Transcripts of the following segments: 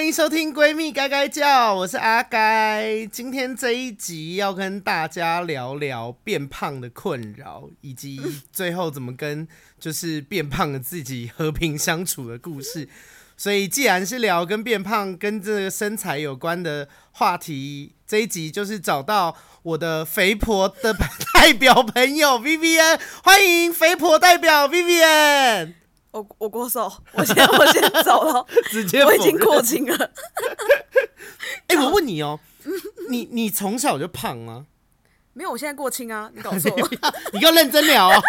欢迎收听《闺蜜该该叫》，我是阿该。今天这一集要跟大家聊聊变胖的困扰，以及最后怎么跟就是变胖的自己和平相处的故事。所以，既然是聊跟变胖、跟这个身材有关的话题，这一集就是找到我的肥婆的代表朋友 Vivian，欢迎肥婆代表 Vivian。我我过瘦，我先我先走了，直接我已经过轻了。哎、欸，我问你哦、喔，你你从小就胖吗？没有，我现在过轻啊，你搞错了。你给我认真聊哦、喔。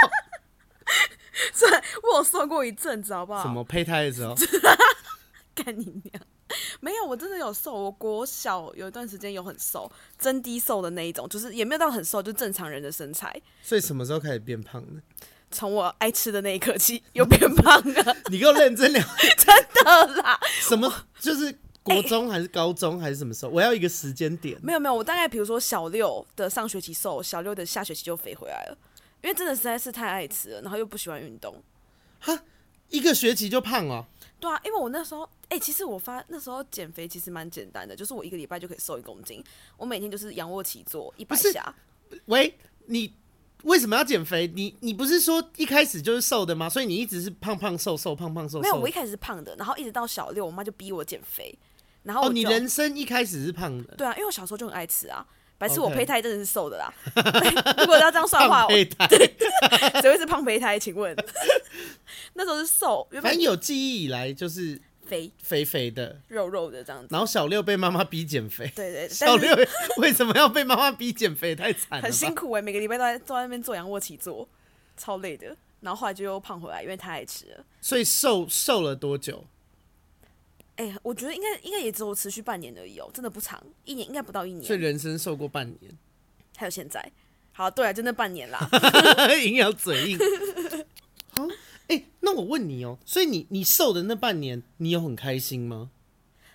对，我有瘦过一阵子，好不好？什么胚胎的时候？干你娘！没有，我真的有瘦。我国小有一段时间有很瘦，真低瘦的那一种，就是也没有到很瘦，就正常人的身材。所以什么时候开始变胖的？从我爱吃的那一刻起，又变胖了。你给我认真聊，真的啦。什么？就是国中还是高中还是什么时候？我要一个时间点。没有没有，我大概比如说小六的上学期瘦，小六的下学期就肥回来了。因为真的实在是太爱吃了，然后又不喜欢运动。哈，一个学期就胖了？对啊，因为我那时候，哎、欸，其实我发那时候减肥其实蛮简单的，就是我一个礼拜就可以瘦一公斤。我每天就是仰卧起坐一百下。喂，你为什么要减肥？你你不是说一开始就是瘦的吗？所以你一直是胖胖瘦瘦胖胖瘦瘦。没有，我一开始是胖的，然后一直到小六，我妈就逼我减肥。然后哦，你人生一开始是胖的？对啊，因为我小时候就很爱吃啊。白痴，我胚胎真的是瘦的啦。如果要这样算的话，胚胎对，谁会是胖胚胎？请问，那时候是瘦，反正有记忆以来就是肥肥肥的、肉肉的这样子。然后小六被妈妈逼减肥，对，对对。小六 为什么要被妈妈逼减肥？太惨了，很辛苦哎、欸，每个礼拜都在坐在那边做仰卧起坐，超累的。然后后来就又胖回来，因为太爱吃了。所以瘦瘦了多久？哎、欸，我觉得应该应该也只有持续半年而已哦，真的不长，一年应该不到一年。所以人生瘦过半年，还有现在，好，对啊，就那半年啦。硬要嘴硬。好，哎、欸，那我问你哦、喔，所以你你瘦的那半年，你有很开心吗？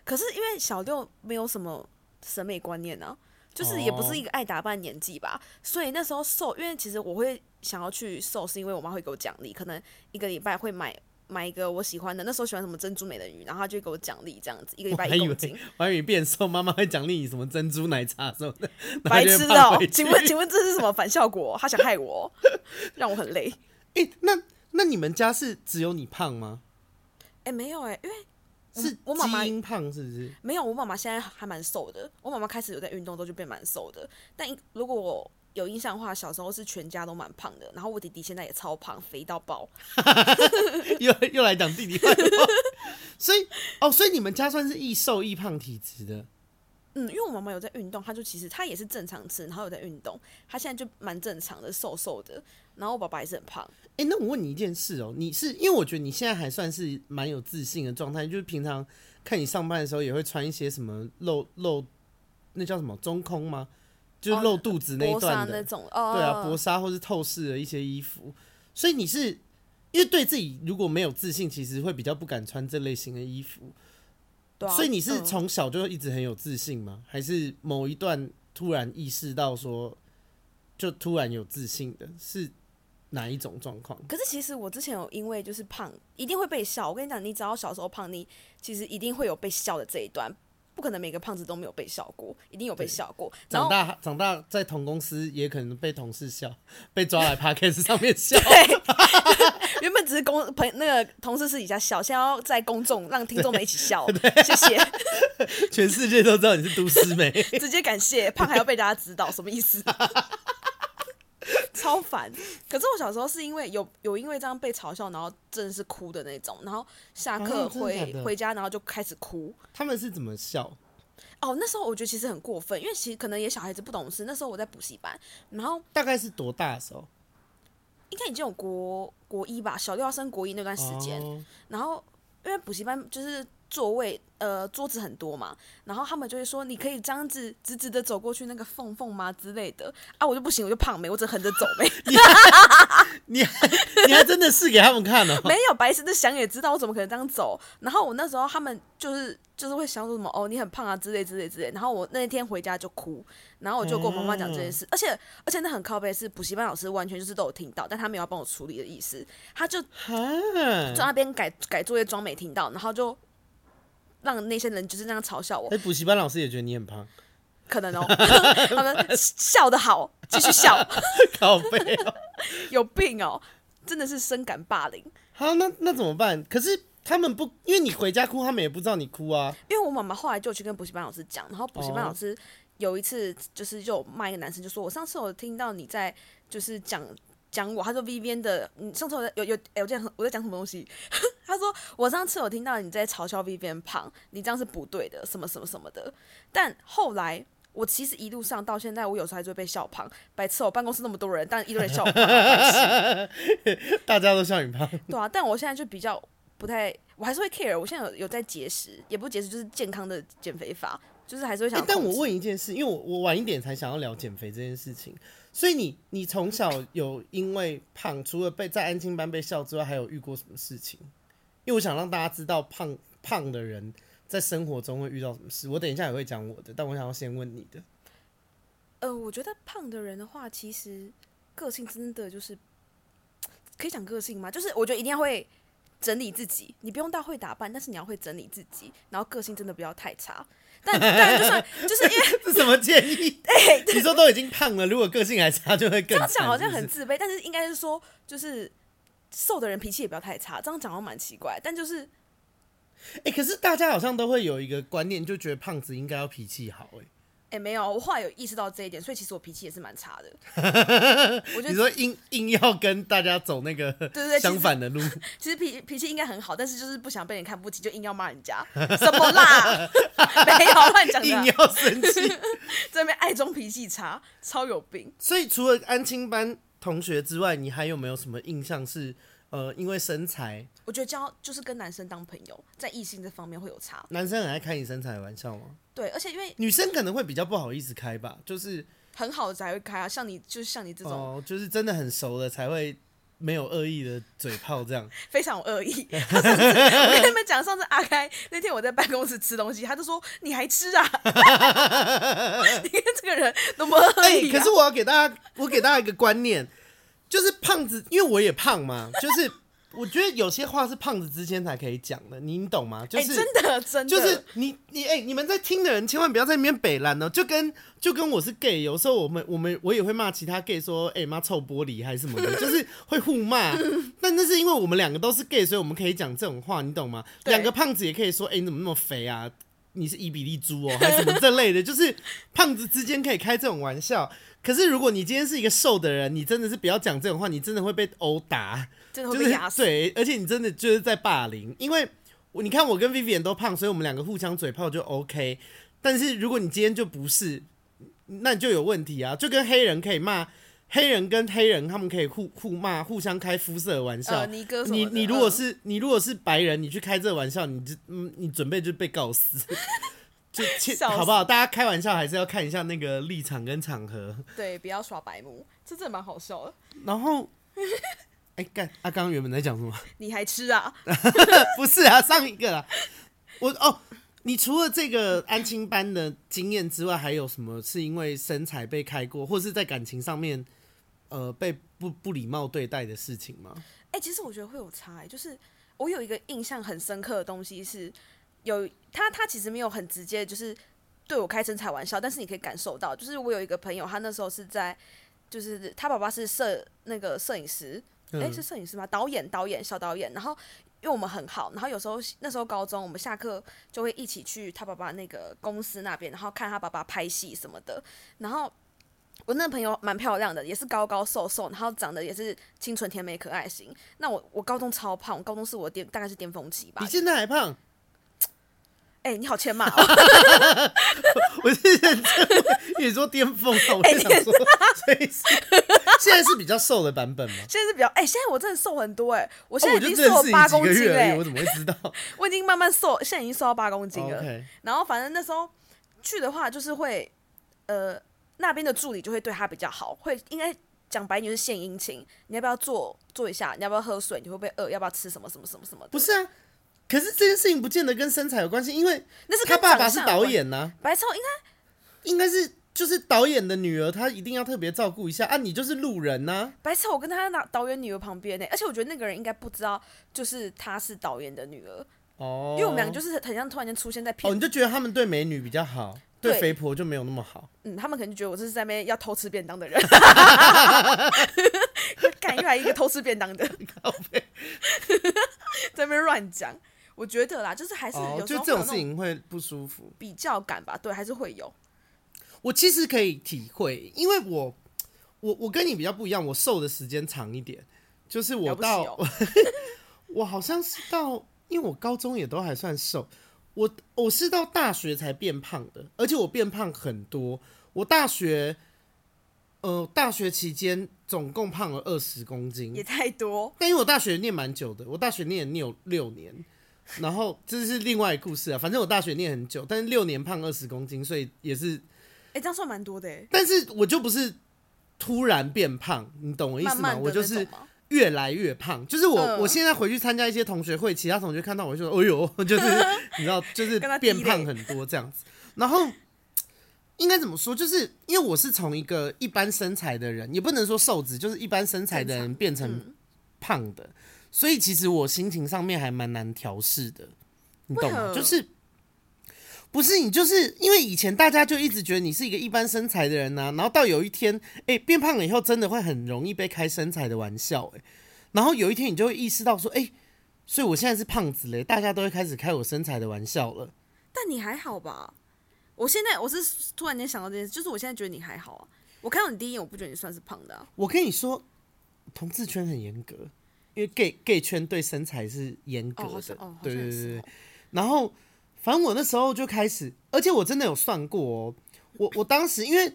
可是因为小六没有什么审美观念啊，就是也不是一个爱打扮年纪吧，所以那时候瘦，因为其实我会想要去瘦，是因为我妈会给我奖励，可能一个礼拜会买。买一个我喜欢的，那时候喜欢什么珍珠美人鱼，然后他就给我奖励这样子，一个礼拜一公斤。我还以为变瘦，妈妈会奖励你什么珍珠奶茶什么的。白痴哦！请问请问这是什么反效果？他想害我，让我很累。哎、欸，那那你们家是只有你胖吗？哎、欸，没有哎、欸，因为是我妈妈基因胖是不是？没有，我妈妈现在还蛮瘦的。我妈妈开始有在运动之后就变蛮瘦的。但如果我有印象的话，小时候是全家都蛮胖的，然后我弟弟现在也超胖，肥到爆。又又来讲弟弟坏话，所以哦，所以你们家算是易瘦易胖体质的。嗯，因为我妈妈有在运动，她就其实她也是正常吃，然后有在运动，她现在就蛮正常的，瘦瘦的。然后我爸爸也是很胖。哎、欸，那我问你一件事哦，你是因为我觉得你现在还算是蛮有自信的状态，就是平常看你上班的时候也会穿一些什么露露，那叫什么中空吗？就是露肚子那一段的，那种哦，对啊，薄纱或是透视的一些衣服，所以你是因为对自己如果没有自信，其实会比较不敢穿这类型的衣服。对啊，所以你是从小就一直很有自信吗？还是某一段突然意识到说，就突然有自信的，是哪一种状况？可是其实我之前有因为就是胖，一定会被笑。我跟你讲，你只要小时候胖，你其实一定会有被笑的这一段。不可能每个胖子都没有被笑过，一定有被笑过。长大长大在同公司也可能被同事笑，被抓来 podcast 上面笑。对，原本只是公朋那个同事私底下笑，现在要在公众让听众们一起笑。谢谢。全世界都知道你是都市美，直接感谢胖还要被大家知道，什么意思？超烦！可是我小时候是因为有有因为这样被嘲笑，然后真的是哭的那种，然后下课回、啊、回家，然后就开始哭。他们是怎么笑？哦，那时候我觉得其实很过分，因为其实可能也小孩子不懂事。那时候我在补习班，然后大概是多大的时候？应该已经有国国一吧，小六要升国一那段时间。哦、然后因为补习班就是。座位呃桌子很多嘛，然后他们就会说，你可以这样子直直的走过去那个缝缝吗之类的啊，我就不行，我就胖没，我只横着走没。你还你还你还真的试给他们看了？没有，白痴的想也知道我怎么可能这样走。然后我那时候他们就是就是会想说什么哦，你很胖啊之类之类之类。然后我那天回家就哭，然后我就跟我妈妈讲这件事，嗯、而且而且那很靠背是补习班老师完全就是都有听到，但他没有要帮我处理的意思，他就在那边改改作业装没听到，然后就。让那些人就是那样嘲笑我。哎，补习班老师也觉得你很胖，可能哦，他们笑得好，继续笑，靠背哦，有病哦，真的是深感霸凌。好，那那怎么办？可是他们不，因为你回家哭，他们也不知道你哭啊。因为我妈妈后来就去跟补习班老师讲，然后补习班老师有一次就是就骂一个男生，就说：“我上次我听到你在就是讲。”讲我，他说 Vivian 的，你上次我有有哎，我这样我在讲什么东西？他说我上次有听到你在嘲笑 Vivian 胖，你这样是不对的，什么什么什么的。但后来我其实一路上到现在，我有时候还是会被笑胖。白痴，我办公室那么多人，但一堆人笑胖，大家都笑你胖。对啊，但我现在就比较不太，我还是会 care。我现在有有在节食，也不节食，就是健康的减肥法，就是还是会想、欸。但我问一件事，因为我我晚一点才想要聊减肥这件事情。所以你你从小有因为胖，除了被在安亲班被笑之外，还有遇过什么事情？因为我想让大家知道胖胖的人在生活中会遇到什么事。我等一下也会讲我的，但我想要先问你的。呃，我觉得胖的人的话，其实个性真的就是可以讲个性吗？就是我觉得一定要会整理自己，你不用到会打扮，但是你要会整理自己，然后个性真的不要太差。但但就算就是因为 是什么建议？哎，你说都已经胖了，如果个性还差，就会更。这样讲好像很自卑，但是应该是说，就是瘦的人脾气也不要太差。这样讲好像蛮奇怪，但就是，哎、欸，可是大家好像都会有一个观念，就觉得胖子应该要脾气好、欸，哎。哎，没有，我后来有意识到这一点，所以其实我脾气也是蛮差的。我觉得你说硬硬要跟大家走那个对对相反的路，其实脾脾气应该很好，但是就是不想被人看不起，就硬要骂人家什么啦？没有乱讲，硬要生气，这边爱中脾气差，超有病。所以除了安亲班同学之外，你还有没有什么印象是？呃，因为身材，我觉得交就是跟男生当朋友，在异性这方面会有差。男生很爱开你身材的玩笑吗？对，而且因为女生可能会比较不好意思开吧，就是很好的才会开啊，像你就是像你这种，哦，就是真的很熟的才会没有恶意的嘴炮这样，非常有恶意。我跟你们讲，上次阿开那天我在办公室吃东西，他就说你还吃啊？你看这个人多么恶意啊。欸，可是我要给大家，我给大家一个观念。就是胖子，因为我也胖嘛。就是我觉得有些话是胖子之间才可以讲的，你懂吗？就是、欸、真的真的，就是你你哎、欸，你们在听的人千万不要在那边北烂哦。就跟就跟我是 gay，有时候我们我们我也会骂其他 gay 说，哎、欸、妈臭玻璃还是什么的，就是会互骂。但那是因为我们两个都是 gay，所以我们可以讲这种话，你懂吗？两个胖子也可以说，哎、欸、你怎么那么肥啊？你是伊比利猪哦，还是什么这类的？就是胖子之间可以开这种玩笑。可是，如果你今天是一个瘦的人，你真的是不要讲这种话，你真的会被殴打，真的会被压死。对，而且你真的就是在霸凌，因为你看我跟 Vivian 都胖，所以我们两个互相嘴炮就 OK。但是如果你今天就不是，那你就有问题啊！就跟黑人可以骂黑人跟黑人，他们可以互互骂，互相开肤色的玩笑。呃、你你你如果是你如果是白人，你去开这个玩笑，你就嗯，你准备就被告死。就好不好？大家开玩笑还是要看一下那个立场跟场合。对，不要耍白目，这真的蛮好笑的。然后，哎、欸，干，他刚刚原本在讲什么？你还吃啊？不是啊，上一个啊。我哦，你除了这个安亲班的经验之外，还有什么是因为身材被开过，或是在感情上面呃被不不礼貌对待的事情吗？哎、欸，其实我觉得会有差、欸。就是我有一个印象很深刻的东西是。有他，他其实没有很直接，就是对我开身材玩笑，但是你可以感受到，就是我有一个朋友，他那时候是在，就是他爸爸是摄那个摄影师，诶、嗯欸，是摄影师吗？导演，导演，小导演。然后因为我们很好，然后有时候那时候高中，我们下课就会一起去他爸爸那个公司那边，然后看他爸爸拍戏什么的。然后我那朋友蛮漂亮的，也是高高瘦瘦，然后长得也是清纯甜美可爱型。那我我高中超胖，高中是我巅大概是巅峰期吧。你现在还胖？哎、欸，你好欠骂、哦！我是认真，你说巅峰啊，我是想说，所以是现在是比较瘦的版本吗？现在是比较哎、欸，现在我真的瘦很多哎、欸，我现在已经瘦了八公斤哎、欸，我怎么会知道？我已经慢慢瘦，现在已经瘦到八公斤了。Okay. 然后反正那时候去的话，就是会呃那边的助理就会对他比较好，会应该讲白就是献殷勤，你要不要坐坐一下？你要不要喝水？你会不会饿？要不要吃什么什么什么什么的？不是啊。可是这件事情不见得跟身材有关系，因为那是他爸爸是导演呐、啊。白超应该应该是就是导演的女儿，她一定要特别照顾一下啊！你就是路人呐、啊。白超，我跟他那导演女儿旁边呢，而且我觉得那个人应该不知道，就是她是导演的女儿，哦，因为我们就是很像突然间出现在片，哦，你就觉得他们对美女比较好，对，对肥婆就没有那么好。嗯，他们可能就觉得我这是在那边要偷吃便当的人，干又来一个偷吃便当的，在那边乱讲。我觉得啦，就是还是有时候、哦、就这种事情会不舒服，比较感吧，对，还是会有。我其实可以体会，因为我我我跟你比较不一样，我瘦的时间长一点，就是我到、哦、我好像是到，因为我高中也都还算瘦，我我是到大学才变胖的，而且我变胖很多。我大学呃大学期间总共胖了二十公斤，也太多。但因为我大学念蛮久的，我大学念念有六年。然后这是另外一个故事啊，反正我大学念很久，但是六年胖二十公斤，所以也是，哎，这样算蛮多的哎。但是我就不是突然变胖，你懂我意思吗？慢慢我就是越来越胖，就是我、呃、我现在回去参加一些同学会，其他同学看到我就说，哎呦，就是 你知道，就是变胖很多这样子。然后应该怎么说？就是因为我是从一个一般身材的人，也不能说瘦子，就是一般身材的人变成胖的。所以其实我心情上面还蛮难调试的，你懂吗？就是不是你就是因为以前大家就一直觉得你是一个一般身材的人呐、啊，然后到有一天，哎、欸，变胖了以后，真的会很容易被开身材的玩笑、欸，哎，然后有一天你就会意识到说，哎、欸，所以我现在是胖子嘞，大家都会开始开我身材的玩笑了。但你还好吧？我现在我是突然间想到这件事，就是我现在觉得你还好啊。我看到你第一眼，我不觉得你算是胖的啊。我跟你说，同志圈很严格。因为 gay gay 圈对身材是严格的，哦哦、对对对对。然后，反正我那时候就开始，而且我真的有算过哦。我我当时因为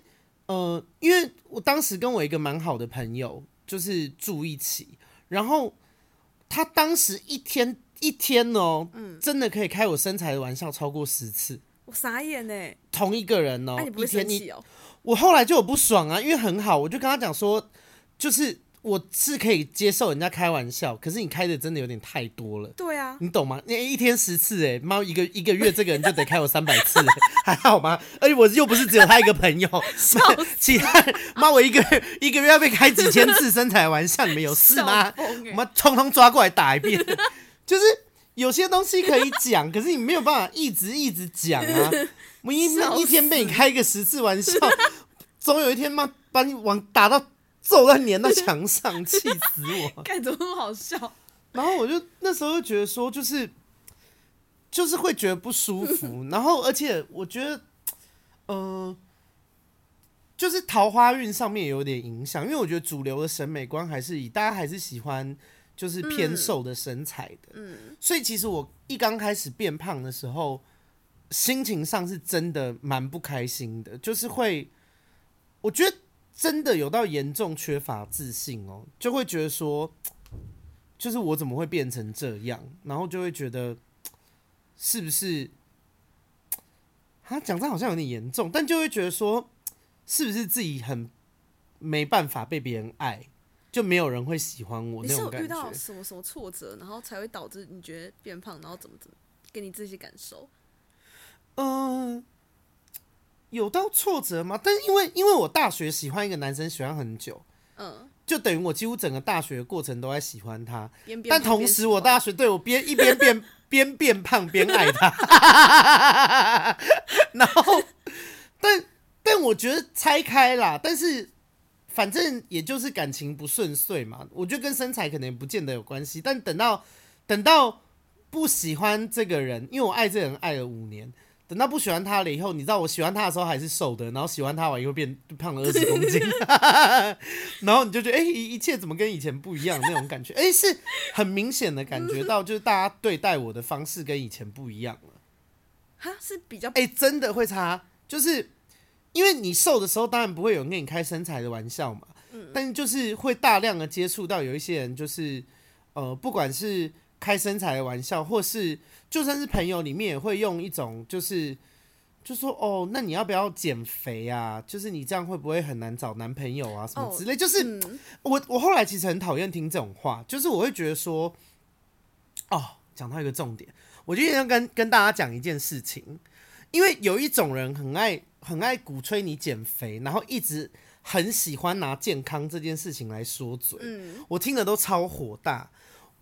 呃，因为我当时跟我一个蛮好的朋友就是住一起，然后他当时一天一天哦，嗯，真的可以开我身材的玩笑超过十次。我傻眼呢，同一个人哦，啊、你不会生气哦？我后来就有不爽啊，因为很好，我就跟他讲说，就是。我是可以接受人家开玩笑，可是你开的真的有点太多了。对啊，你懂吗？你一天十次，哎，妈一个一个月这个人就得开我三百次，还好吗？而且我又不是只有他一个朋友，其他妈我一个月一个月要被开几千次身材玩笑，你们有事吗？我们通通抓过来打一遍。就是有些东西可以讲，可是你没有办法一直一直讲啊。我一一天被你开个十次玩笑，总有一天妈把你往打到。揍到粘到墙上，气死我！干怎么那么好笑？然后我就那时候就觉得说，就是就是会觉得不舒服。然后而且我觉得，嗯、呃，就是桃花运上面有点影响，因为我觉得主流的审美观还是以大家还是喜欢就是偏瘦的身材的。嗯，所以其实我一刚开始变胖的时候，心情上是真的蛮不开心的，就是会我觉得。真的有到严重缺乏自信哦，就会觉得说，就是我怎么会变成这样？然后就会觉得，是不是？他讲这好像有点严重，但就会觉得说，是不是自己很没办法被别人爱，就没有人会喜欢我那种感觉？你是有遇到什么什么挫折，然后才会导致你觉得变胖，然后怎么怎么给你这些感受？嗯、呃。有到挫折吗？但是因为因为我大学喜欢一个男生喜欢很久，嗯，就等于我几乎整个大学的过程都在喜欢他。但同时我大学对我边一边变边 变胖边爱他，然后但但我觉得拆开啦，但是反正也就是感情不顺遂嘛。我觉得跟身材可能也不见得有关系，但等到等到不喜欢这个人，因为我爱这个人爱了五年。等到不喜欢他了以后，你知道我喜欢他的时候还是瘦的，然后喜欢他完以后变胖了二十公斤，然后你就觉得哎、欸，一切怎么跟以前不一样那种感觉？哎、欸，是很明显的感觉到，就是大家对待我的方式跟以前不一样了。哈，是比较哎、欸，真的会差，就是因为你瘦的时候，当然不会有人跟你开身材的玩笑嘛，嗯，但就是会大量的接触到有一些人，就是呃，不管是开身材的玩笑，或是。就算是朋友里面也会用一种，就是就说哦，那你要不要减肥啊？就是你这样会不会很难找男朋友啊？什么之类。就是、嗯、我我后来其实很讨厌听这种话，就是我会觉得说，哦，讲到一个重点，我就要跟跟大家讲一件事情，因为有一种人很爱很爱鼓吹你减肥，然后一直很喜欢拿健康这件事情来说嘴，嗯、我听的都超火大。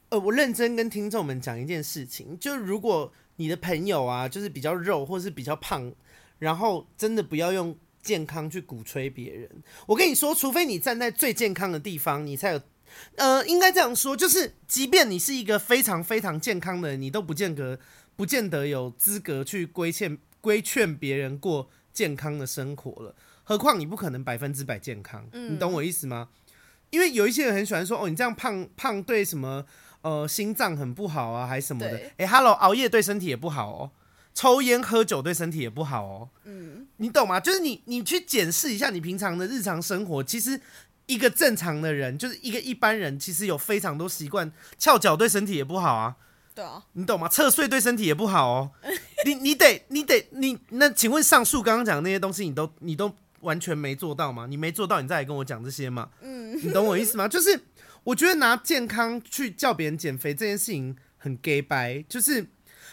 呃，我认真跟听众们讲一件事情，就如果你的朋友啊，就是比较肉或是比较胖，然后真的不要用健康去鼓吹别人。我跟你说，除非你站在最健康的地方，你才有，呃，应该这样说，就是即便你是一个非常非常健康的人，你都不见得不见得有资格去规劝规劝别人过健康的生活了。何况你不可能百分之百健康，你懂我意思吗？因为有一些人很喜欢说，哦，你这样胖胖对什么？呃，心脏很不好啊，还是什么的？哎、欸、，Hello，熬夜对身体也不好哦，抽烟喝酒对身体也不好哦。嗯，你懂吗？就是你，你去检视一下你平常的日常生活，其实一个正常的人，就是一个一般人，其实有非常多习惯，翘脚对身体也不好啊。对啊，你懂吗？侧睡对身体也不好哦。你你得你得你那，请问上述刚刚讲的那些东西，你都你都完全没做到吗？你没做到，你再来跟我讲这些吗？嗯，你懂我意思吗？就是。我觉得拿健康去叫别人减肥这件事情很 gay 白，就是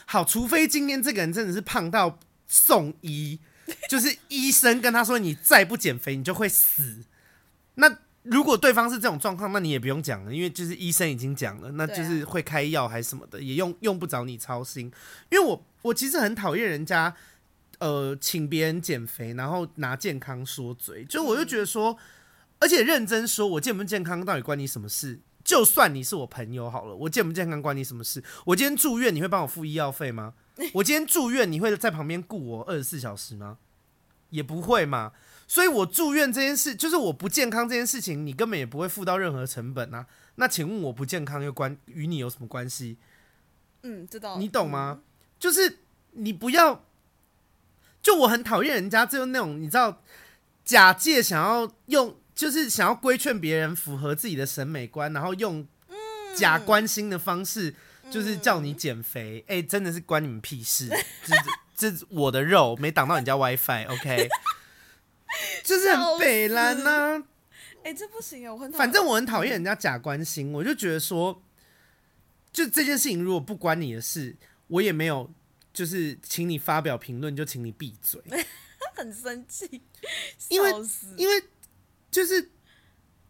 好，除非今天这个人真的是胖到送医，就是医生跟他说，你再不减肥你就会死。那如果对方是这种状况，那你也不用讲了，因为就是医生已经讲了，那就是会开药还是什么的，也用用不着你操心。因为我我其实很讨厌人家呃请别人减肥，然后拿健康说嘴，就我就觉得说。而且认真说，我健不健康到底关你什么事？就算你是我朋友好了，我健不健康关你什么事？我今天住院，你会帮我付医药费吗？我今天住院，你会在旁边顾我二十四小时吗？也不会嘛。所以，我住院这件事，就是我不健康这件事情，你根本也不会付到任何成本啊。那请问，我不健康又关与你有什么关系？嗯，知道。你懂吗？就是你不要，就我很讨厌人家，就是那种你知道，假借想要用。就是想要规劝别人符合自己的审美观，然后用假关心的方式，就是叫你减肥。哎、真的是关你们屁事！这这我的肉没挡到你家 WiFi，OK？Okay? 就是很北烂呐。哎、欸，这不行啊！我很反正我很讨厌人家假关心，我就觉得说，就这件事情如果不关你的事，我也没有就是请你发表评论，就请你闭嘴。很生气，因为因为。就是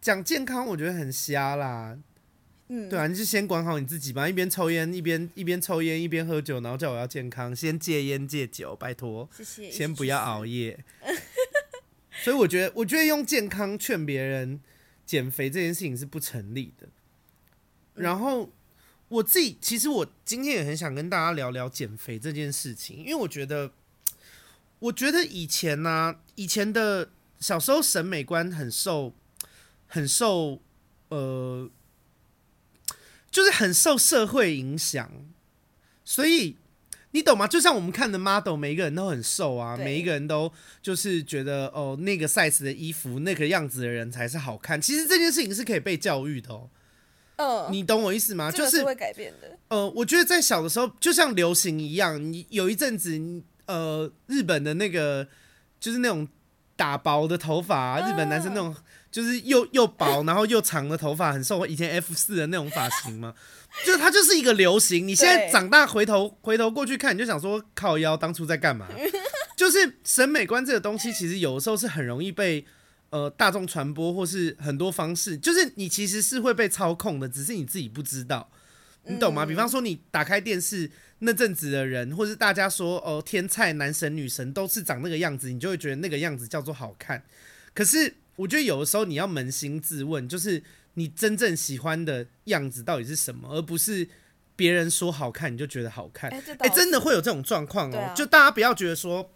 讲健康，我觉得很瞎啦。嗯，对啊，你就先管好你自己吧。一边抽烟，一边一边抽烟，一边喝酒，然后叫我要健康，先戒烟戒酒，拜托，谢谢，先不要熬夜。所以我觉得，我觉得用健康劝别人减肥这件事情是不成立的。然后我自己，其实我今天也很想跟大家聊聊减肥这件事情，因为我觉得，我觉得以前呢、啊，以前的。小时候审美观很受，很受，呃，就是很受社会影响，所以你懂吗？就像我们看的 model，每一个人都很瘦啊，每一个人都就是觉得哦，那个 size 的衣服，那个样子的人才是好看。其实这件事情是可以被教育的哦。嗯，你懂我意思吗？就是会改变的。呃，我觉得在小的时候，就像流行一样，你有一阵子，呃，日本的那个就是那种。打薄的头发啊，日本男生那种就是又又薄然后又长的头发，很受以前 F 四的那种发型嘛，就它就是一个流行。你现在长大回头回头过去看，你就想说靠腰当初在干嘛？就是审美观这个东西，其实有的时候是很容易被呃大众传播，或是很多方式，就是你其实是会被操控的，只是你自己不知道，你懂吗？比方说你打开电视。那阵子的人，或是大家说哦，天菜男神女神都是长那个样子，你就会觉得那个样子叫做好看。可是我觉得有的时候你要扪心自问，就是你真正喜欢的样子到底是什么，而不是别人说好看你就觉得好看。哎、欸欸，真的会有这种状况哦。就大家不要觉得说，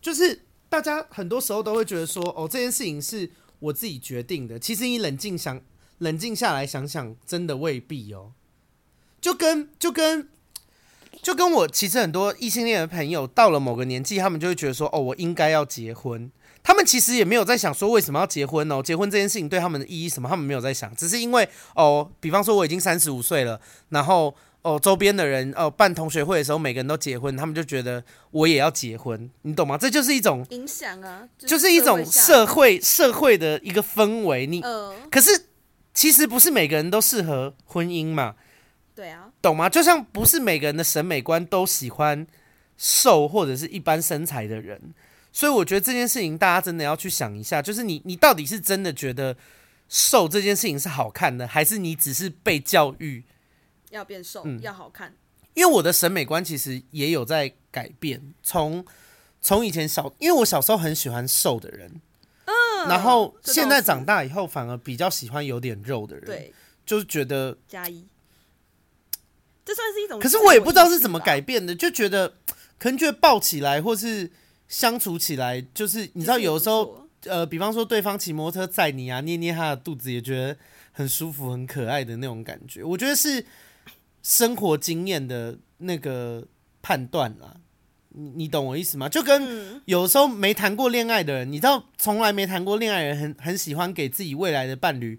就是大家很多时候都会觉得说，哦，这件事情是我自己决定的。其实你冷静想，冷静下来想想，真的未必哦。就跟就跟。就跟我其实很多异性恋的朋友到了某个年纪，他们就会觉得说：“哦，我应该要结婚。”他们其实也没有在想说为什么要结婚哦，结婚这件事情对他们的意义什么，他们没有在想，只是因为哦，比方说我已经三十五岁了，然后哦，周边的人哦办同学会的时候，每个人都结婚，他们就觉得我也要结婚，你懂吗？这就是一种影响啊，就是一种社会社会的一个氛围。你可是其实不是每个人都适合婚姻嘛。对啊，懂吗？就像不是每个人的审美观都喜欢瘦或者是一般身材的人，所以我觉得这件事情大家真的要去想一下，就是你你到底是真的觉得瘦这件事情是好看的，还是你只是被教育？要变瘦，嗯，要好看。因为我的审美观其实也有在改变，从从以前小，因为我小时候很喜欢瘦的人，嗯，然后现在长大以后反而比较喜欢有点肉的人，对，就是觉得加一，这算是一种。可是我也不知道是怎么改变的，就觉得 可能觉得抱起来或是相处起来，就是你知道，有的时候呃，比方说对方骑摩托车载你啊，捏捏他的肚子，也觉得很舒服、很可爱的那种感觉，我觉得是。生活经验的那个判断啦，你你懂我意思吗？就跟有时候没谈过恋爱的人，你知道，从来没谈过恋爱的人很很喜欢给自己未来的伴侣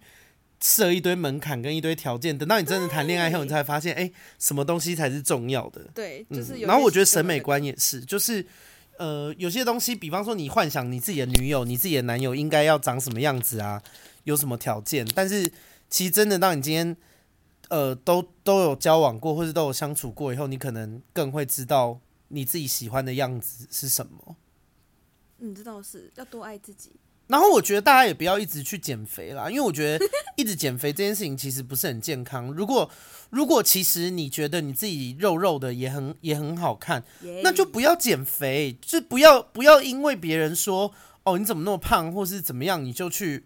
设一堆门槛跟一堆条件，等到你真的谈恋爱后，你才发现，哎、欸，什么东西才是重要的？对，就是。然后我觉得审美观也是，就是呃，有些东西，比方说你幻想你自己的女友、你自己的男友应该要长什么样子啊，有什么条件，但是其实真的，当你今天。呃，都都有交往过，或者都有相处过以后，你可能更会知道你自己喜欢的样子是什么。你知道是要多爱自己。然后我觉得大家也不要一直去减肥啦，因为我觉得 一直减肥这件事情其实不是很健康。如果如果其实你觉得你自己肉肉的也很也很好看.那就不要减肥，就不要不要因为别人说哦你怎么那么胖，或是怎么样，你就去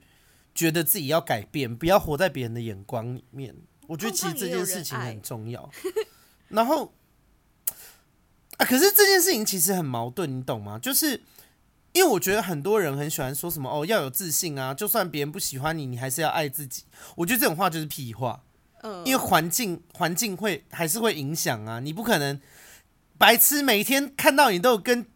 觉得自己要改变，不要活在别人的眼光里面。我觉得其实这件事情很重要，然后啊，可是这件事情其实很矛盾，你懂吗？就是因为我觉得很多人很喜欢说什么哦，要有自信啊，就算别人不喜欢你，你还是要爱自己。我觉得这种话就是屁话，因为环境环境会还是会影响啊，你不可能白痴每天看到你都有跟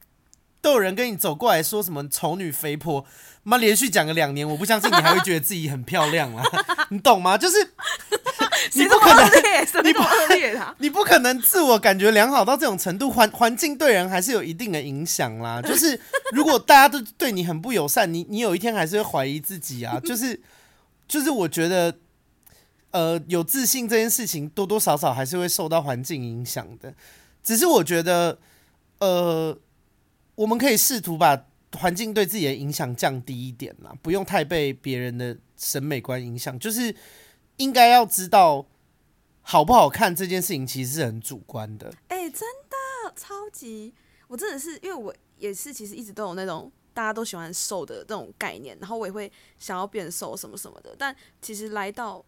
都有人跟你走过来说什么丑女肥婆，妈连续讲个两年，我不相信你还会觉得自己很漂亮了，你懂吗？就是。你不可能，你不恶劣的，你不可能自我感觉良好到这种程度。环环境对人还是有一定的影响啦。就是如果大家都对你很不友善，你你有一天还是会怀疑自己啊。就是就是，我觉得，呃，有自信这件事情多多少少还是会受到环境影响的。只是我觉得，呃，我们可以试图把环境对自己的影响降低一点啦，不用太被别人的审美观影响。就是。应该要知道好不好看这件事情其实是很主观的。哎、欸，真的超级，我真的是因为我也是其实一直都有那种大家都喜欢瘦的这种概念，然后我也会想要变瘦什么什么的。但其实来到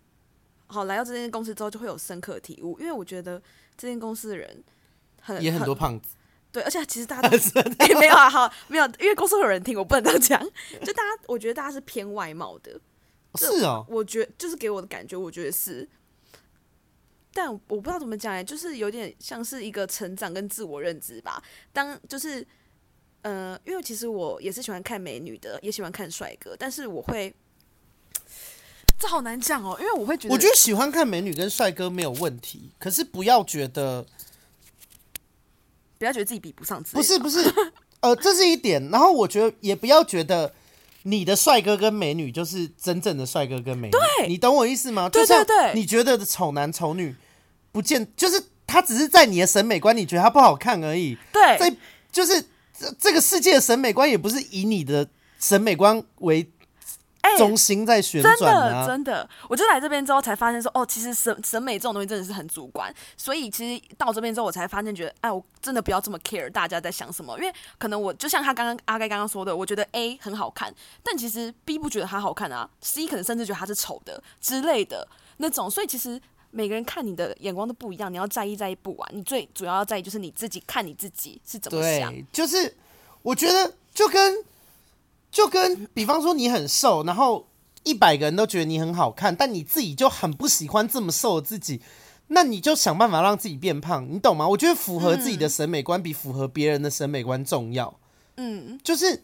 好来到这间公司之后，就会有深刻体悟，因为我觉得这间公司的人很也很多胖子，对，而且其实大家都 哎、欸、没有啊，好没有，因为公司有人听，我不能这样讲。就大家，我觉得大家是偏外貌的。是啊，我觉得就是给我的感觉，我觉得是，但我不知道怎么讲哎，就是有点像是一个成长跟自我认知吧。当就是，呃，因为其实我也是喜欢看美女的，也喜欢看帅哥，但是我会，这好难讲哦，因为我会觉得，我觉得喜欢看美女跟帅哥没有问题，可是不要觉得，不要觉得自己比不上自己，不是不是，呃，这是一点，然后我觉得也不要觉得。你的帅哥跟美女就是真正的帅哥跟美女，对，你懂我意思吗？对对对，你觉得的丑男丑女，不见就是他只是在你的审美观，你觉得他不好看而已。对，在就是这这个世界的审美观也不是以你的审美观为。中心在旋转、啊。欸，真的真的，我就来这边之后才发现说，哦，其实审审美这种东西真的是很主观，所以其实到这边之后，我才发现觉得，哎，我真的不要这么 care 大家在想什么，因为可能我就像他刚刚阿盖刚刚说的，我觉得 A 很好看，但其实 B 不觉得它好看啊，C 可能甚至觉得它是丑的之类的。那种，所以其实每个人看你的眼光都不一样，你要在意在意不完，你最主要要在意就是你自己看你自己是怎么想，对，就是我觉得就跟。就跟比方说你很瘦，然后一百个人都觉得你很好看，但你自己就很不喜欢这么瘦的自己，那你就想办法让自己变胖，你懂吗？我觉得符合自己的审美观比符合别人的审美观重要。嗯，就是，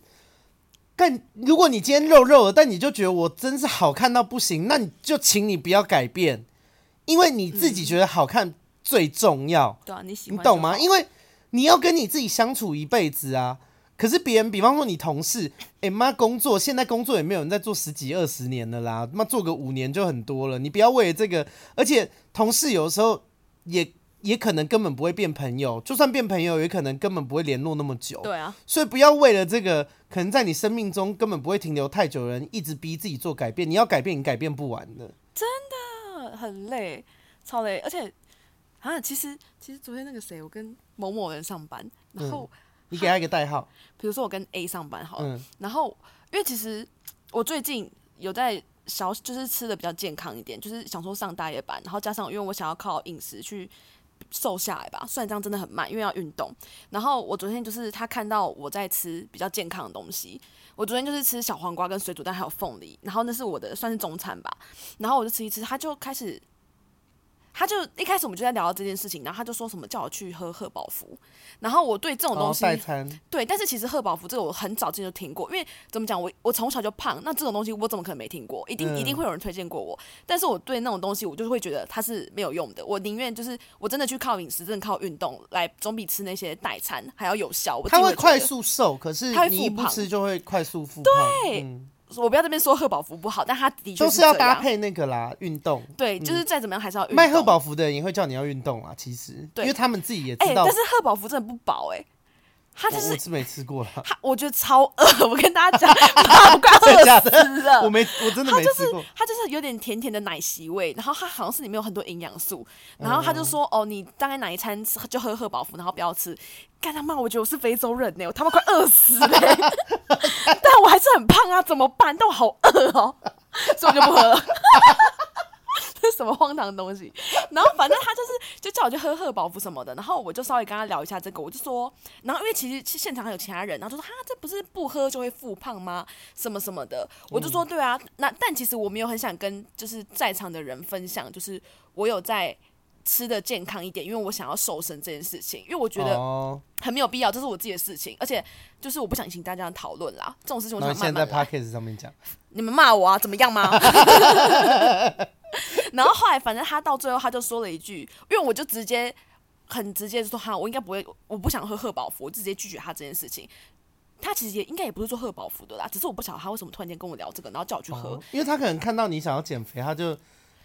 但如果你今天肉肉的，但你就觉得我真是好看到不行，那你就请你不要改变，因为你自己觉得好看最重要。对啊，你喜欢，你懂吗？因为你要跟你自己相处一辈子啊。可是别人，比方说你同事，哎、欸、妈，工作现在工作也没有人在做十几二十年了啦，妈做个五年就很多了。你不要为了这个，而且同事有的时候也也可能根本不会变朋友，就算变朋友，也可能根本不会联络那么久。对啊，所以不要为了这个，可能在你生命中根本不会停留太久的人，一直逼自己做改变。你要改变，你改变不完的，真的很累，超累。而且啊，其实其实昨天那个谁，我跟某某人上班，然后、嗯、你给他一个代号，比如说我跟 A 上班好了，嗯、然后因为其实我最近有在小就是吃的比较健康一点，就是想说上大夜班，然后加上因为我想要靠饮食去瘦下来吧，虽然这样真的很慢，因为要运动。然后我昨天就是他看到我在吃比较健康的东西，我昨天就是吃小黄瓜跟水煮蛋还有凤梨，然后那是我的算是中餐吧，然后我就吃一吃，他就开始。他就一开始我们就在聊到这件事情，然后他就说什么叫我去喝贺宝福，然后我对这种东西，对，但是其实贺宝福这个我很早之前就听过，因为怎么讲，我我从小就胖，那这种东西我怎么可能没听过？一定、嗯、一定会有人推荐过我，但是我对那种东西我就会觉得它是没有用的，我宁愿就是我真的去靠饮食，真的靠运动来，总比吃那些代餐还要有效。它会快速瘦，可是你一不吃就会快速复胖。对。嗯我不要这边说贺宝福不好，但他的确是都是要搭配那个啦，运动。对，就是再怎么样还是要运动。卖贺宝福的人也会叫你要运动啊，其实，对，因为他们自己也知道。欸、但是贺宝福真的不薄哎、欸。他就是是没吃过了，他我觉得超饿，我跟大家讲，我快饿死了。我没，我真的没吃过。它就是有点甜甜的奶昔味，然后它好像是里面有很多营养素，然后他就说、嗯、哦，你大概哪一餐吃就喝贺宝福，然后不要吃。干他妈，我觉得我是非洲人呢，我他妈快饿死了，但我还是很胖啊，怎么办？但我好饿哦，所以我就不喝了。这 是什么荒唐的东西？然后反正他就是就叫我去喝贺宝福什么的，然后我就稍微跟他聊一下这个，我就说，然后因为其实现场还有其他人，然后就说哈，这不是不喝就会复胖吗？什么什么的，我就说对啊，那但其实我没有很想跟就是在场的人分享，就是我有在吃的健康一点，因为我想要瘦身这件事情，因为我觉得很没有必要，这是我自己的事情，而且就是我不想引起大家的讨论啦，这种事情我想慢慢。现在 Podcast 上面讲，你们骂我啊，怎么样吗？然后后来，反正他到最后他就说了一句，因为我就直接很直接就说哈，我应该不会，我不想喝贺宝福，我直接拒绝他这件事情。他其实也应该也不是做贺宝福的啦，只是我不晓得他为什么突然间跟我聊这个，然后叫我去喝。哦，因为他可能看到你想要减肥，他就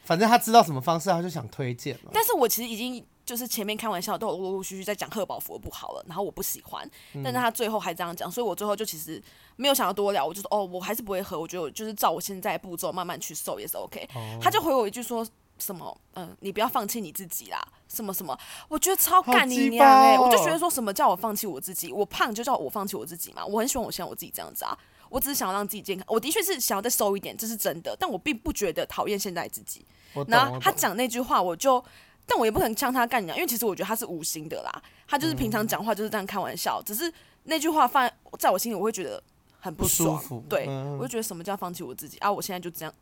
反正他知道什么方式，他就想推荐。但是我其实已经。就是前面开玩笑都有陆陆续续在讲贺宝福不好了，然后我不喜欢，但是他最后还这样讲，所以我最后就其实没有想要多聊，我就说哦，我还是不会喝，我觉得我就是照我现在步骤慢慢去瘦也是 OK。哦、他就回我一句说什么，嗯，你不要放弃你自己啦，什么什么，我觉得超干你娘哎、欸，我就觉得说什么叫我放弃我自己，我胖就叫我放弃我自己嘛，我很喜欢我现在我自己这样子啊，我只是想要让自己健康，我的确是想要再瘦一点，这是真的，但我并不觉得讨厌现在自己。然后他讲那句话，我就。但我也不可能像他干娘，因为其实我觉得他是无心的啦，他就是平常讲话就是这样开玩笑，嗯、只是那句话放在我心里，我会觉得很不舒服。对，嗯、我就觉得什么叫放弃我自己啊？我现在就这样，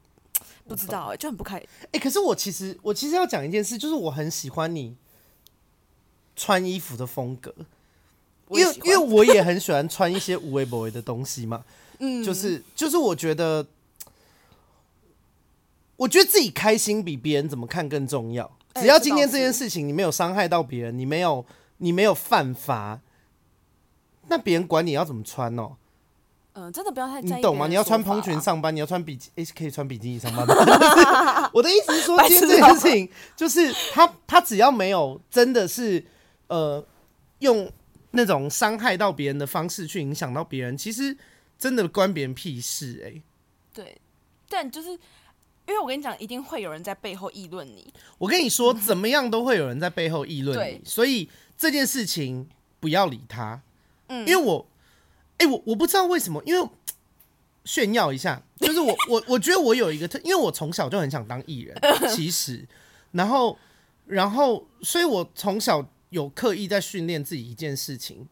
不知道哎、欸，就很不开心。哎、欸，可是我其实我其实要讲一件事，就是我很喜欢你穿衣服的风格，因为因为我也很喜欢穿一些无微不微的东西嘛。嗯，就是就是我觉得，我觉得自己开心比别人怎么看更重要。只要今天这件事情你没有伤害到别人，你没有你没有犯法，那别人管你要怎么穿哦。嗯，真的不要太。你懂吗？你要穿蓬裙上班，你要穿比基，诶，可以穿比基尼上班吗？我的意思是说，今天这件事情就是他他只要没有真的是呃用那种伤害到别人的方式去影响到别人，其实真的关别人屁事哎。对，但就是。因为我跟你讲，一定会有人在背后议论你。我跟你说，怎么样都会有人在背后议论你，对所以这件事情不要理他。嗯，因为我，哎、欸，我我不知道为什么，因为炫耀一下，就是我我我觉得我有一个特，因为我从小就很想当艺人，其实，然后然后，所以我从小有刻意在训练自己一件事情，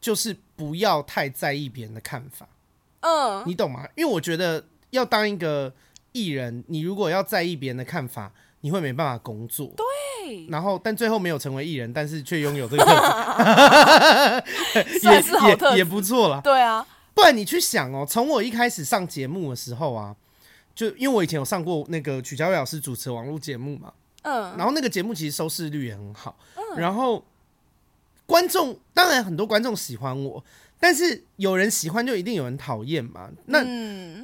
就是不要太在意别人的看法。嗯，你懂吗？因为我觉得要当一个。艺人，你如果要在意别人的看法，你会没办法工作。对，然后但最后没有成为艺人，但是却拥有这个 特质，也也也不错了。对啊，不然你去想哦，从我一开始上节目的时候啊，就因为我以前有上过那个曲家伟老师主持的网络节目嘛，嗯，然后那个节目其实收视率也很好，嗯，然后观众当然很多观众喜欢我。但是有人喜欢就一定有人讨厌嘛？那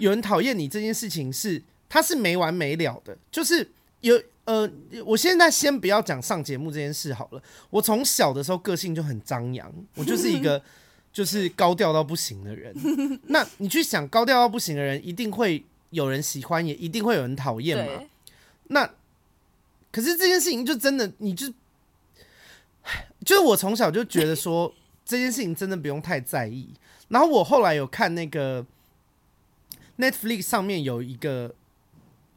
有人讨厌你这件事情是它是没完没了的，就是有呃，我现在先不要讲上节目这件事好了。我从小的时候个性就很张扬，我就是一个 就是高调到不行的人。那你去想高调到不行的人，一定会有人喜欢，也一定会有人讨厌嘛？那可是这件事情就真的，你就 就是我从小就觉得说这件事情真的不用太在意。然后我后来有看那个 Netflix 上面有一个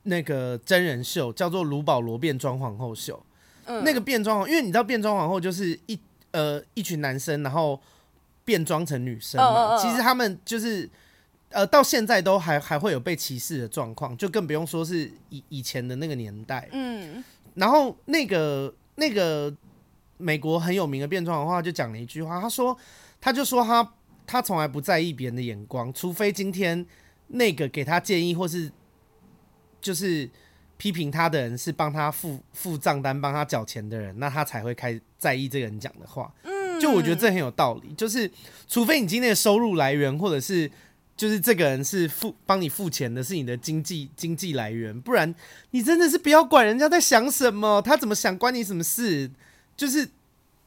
那个真人秀，叫做《卢保罗变装皇后秀》。嗯，那个变装皇，因为你知道变装皇后就是一呃一群男生，然后变装成女生嘛。哦哦哦。其实他们就是呃到现在都还还会有被歧视的状况，就更不用说是以以前的那个年代。嗯。然后那个那个美国很有名的变装的话就讲了一句话，他说他就说他。他从来不在意别人的眼光，除非今天那个给他建议或是就是批评他的人是帮他付付账单、帮他缴钱的人，那他才会开在意这个人讲的话。嗯，就我觉得这很有道理。就是除非你今天的收入来源，或者是就是这个人是付帮你付钱的，是你的经济经济来源，不然你真的是不要管人家在想什么，他怎么想关你什么事？就是。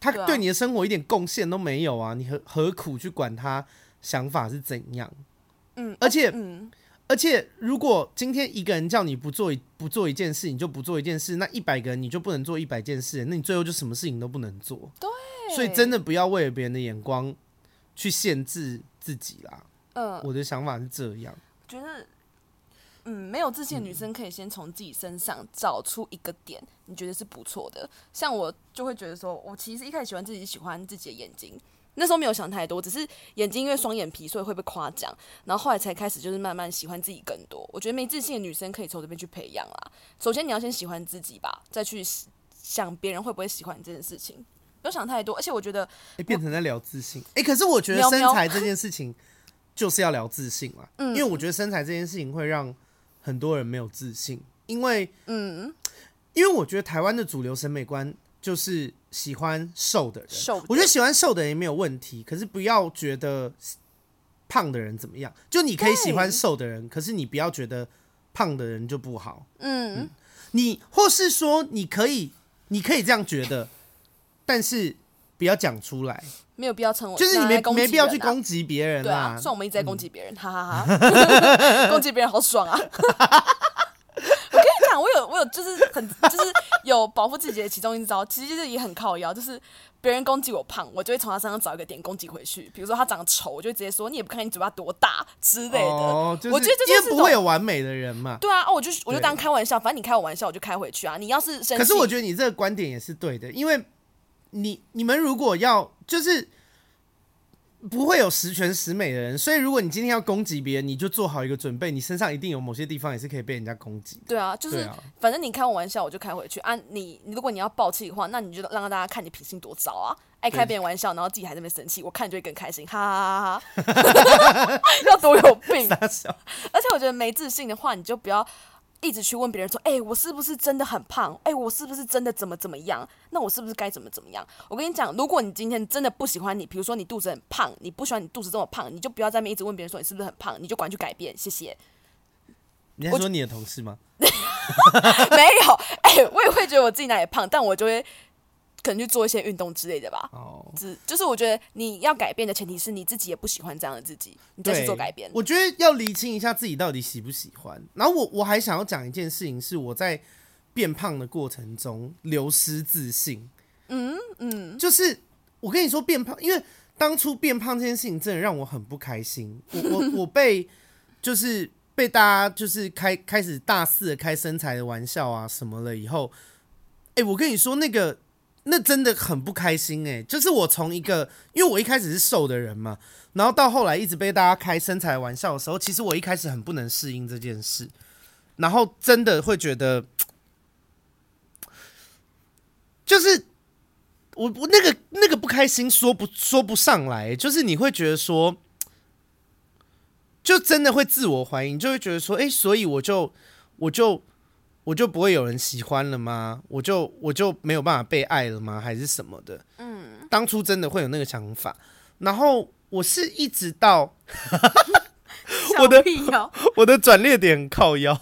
他对你的生活一点贡献都没有啊！你何何苦去管他想法是怎样？嗯，而且，嗯，而且，如果今天一个人叫你不做不做一件事，你就不做一件事，那一百个人你就不能做一百件事，那你最后就什么事情都不能做。对，所以真的不要为了别人的眼光去限制自己啦。嗯，我的想法是这样。觉得。嗯，没有自信的女生可以先从自己身上找出一个点，你觉得是不错的。像我就会觉得说，我其实一开始喜欢自己，喜欢自己的眼睛，那时候没有想太多，只是眼睛因为双眼皮，所以会被夸奖。然后后来才开始就是慢慢喜欢自己更多。我觉得没自信的女生可以从这边去培养啦。首先你要先喜欢自己吧，再去想别人会不会喜欢你这件事情。不要想太多，而且我觉得，哎，变成在聊自信。哎，可是我觉得身材这件事情就是要聊自信嘛，因为我觉得身材这件事情会让。很多人没有自信，因为嗯，因为我觉得台湾的主流审美观就是喜欢瘦的人，瘦的。我觉得喜欢瘦的人也没有问题，可是不要觉得胖的人怎么样。就你可以喜欢瘦的人，可是你不要觉得胖的人就不好。嗯，嗯，你或是说你可以，你可以这样觉得，但是不要讲出来。没有必要称我，就是你没没必要去攻击别人啊。算我们一直在攻击别人，哈哈哈！攻击别人好爽啊！我跟你讲，我有我有，就是很就是有保护自己的其中一招，其实就是也很靠腰，就是别人攻击我胖，我就会从他身上找一个点攻击回去。比如说他长得丑，我就直接说你也不看你嘴巴多大之类的。哦我觉得这因为不会有完美的人嘛。对啊，哦，我就我就当开玩笑，反正你开我玩笑，我就开回去啊。你要是可是我觉得你这个观点也是对的，因为。你你们如果要就是不会有十全十美的人，所以如果你今天要攻击别人，你就做好一个准备，你身上一定有某些地方也是可以被人家攻击。对啊，就是反正你开我玩笑，我就开回去啊。你如果你要爆气的话，那你就让大家看你品性多糟啊！爱开别人玩笑，然后自己还在那边生气，我看你就会更开心，哈哈哈哈！要多有病！而且我觉得没自信的话，你就不要。一直去问别人说：“哎、欸，我是不是真的很胖？哎、欸，我是不是真的怎么怎么样？那我是不是该怎么怎么样？”我跟你讲，如果你今天真的不喜欢你，比如说你肚子很胖，你不喜欢你肚子这么胖，你就不要在那边一直问别人说你是不是很胖，你就管去改变。谢谢。你在说你的同事吗？没有，哎、欸，我也会觉得我自己哪里胖，但我就会。可能去做一些运动之类的吧。哦，只就是我觉得你要改变的前提是你自己也不喜欢这样的自己，你再去做改变。我觉得要厘清一下自己到底喜不喜欢。然后我我还想要讲一件事情，是我在变胖的过程中流失自信。嗯嗯，就是我跟你说变胖，因为当初变胖这件事情真的让我很不开心。我我 我被就是被大家就是开开始大肆的开身材的玩笑啊什么了以后，哎、欸，我跟你说那个。那真的很不开心欸，就是我从一个，因为我一开始是瘦的人嘛，然后到后来一直被大家开身材玩笑的时候，其实我一开始很不能适应这件事，然后真的会觉得，就是我我那个那个不开心说不说不上来，就是你会觉得说，就真的会自我怀疑，就会觉得说，欸，所以我就我就。我就不会有人喜欢了吗？我就我就没有办法被爱了吗？还是什么的？嗯，当初真的会有那个想法，然后我是一直到 我的 我的转捩点靠腰，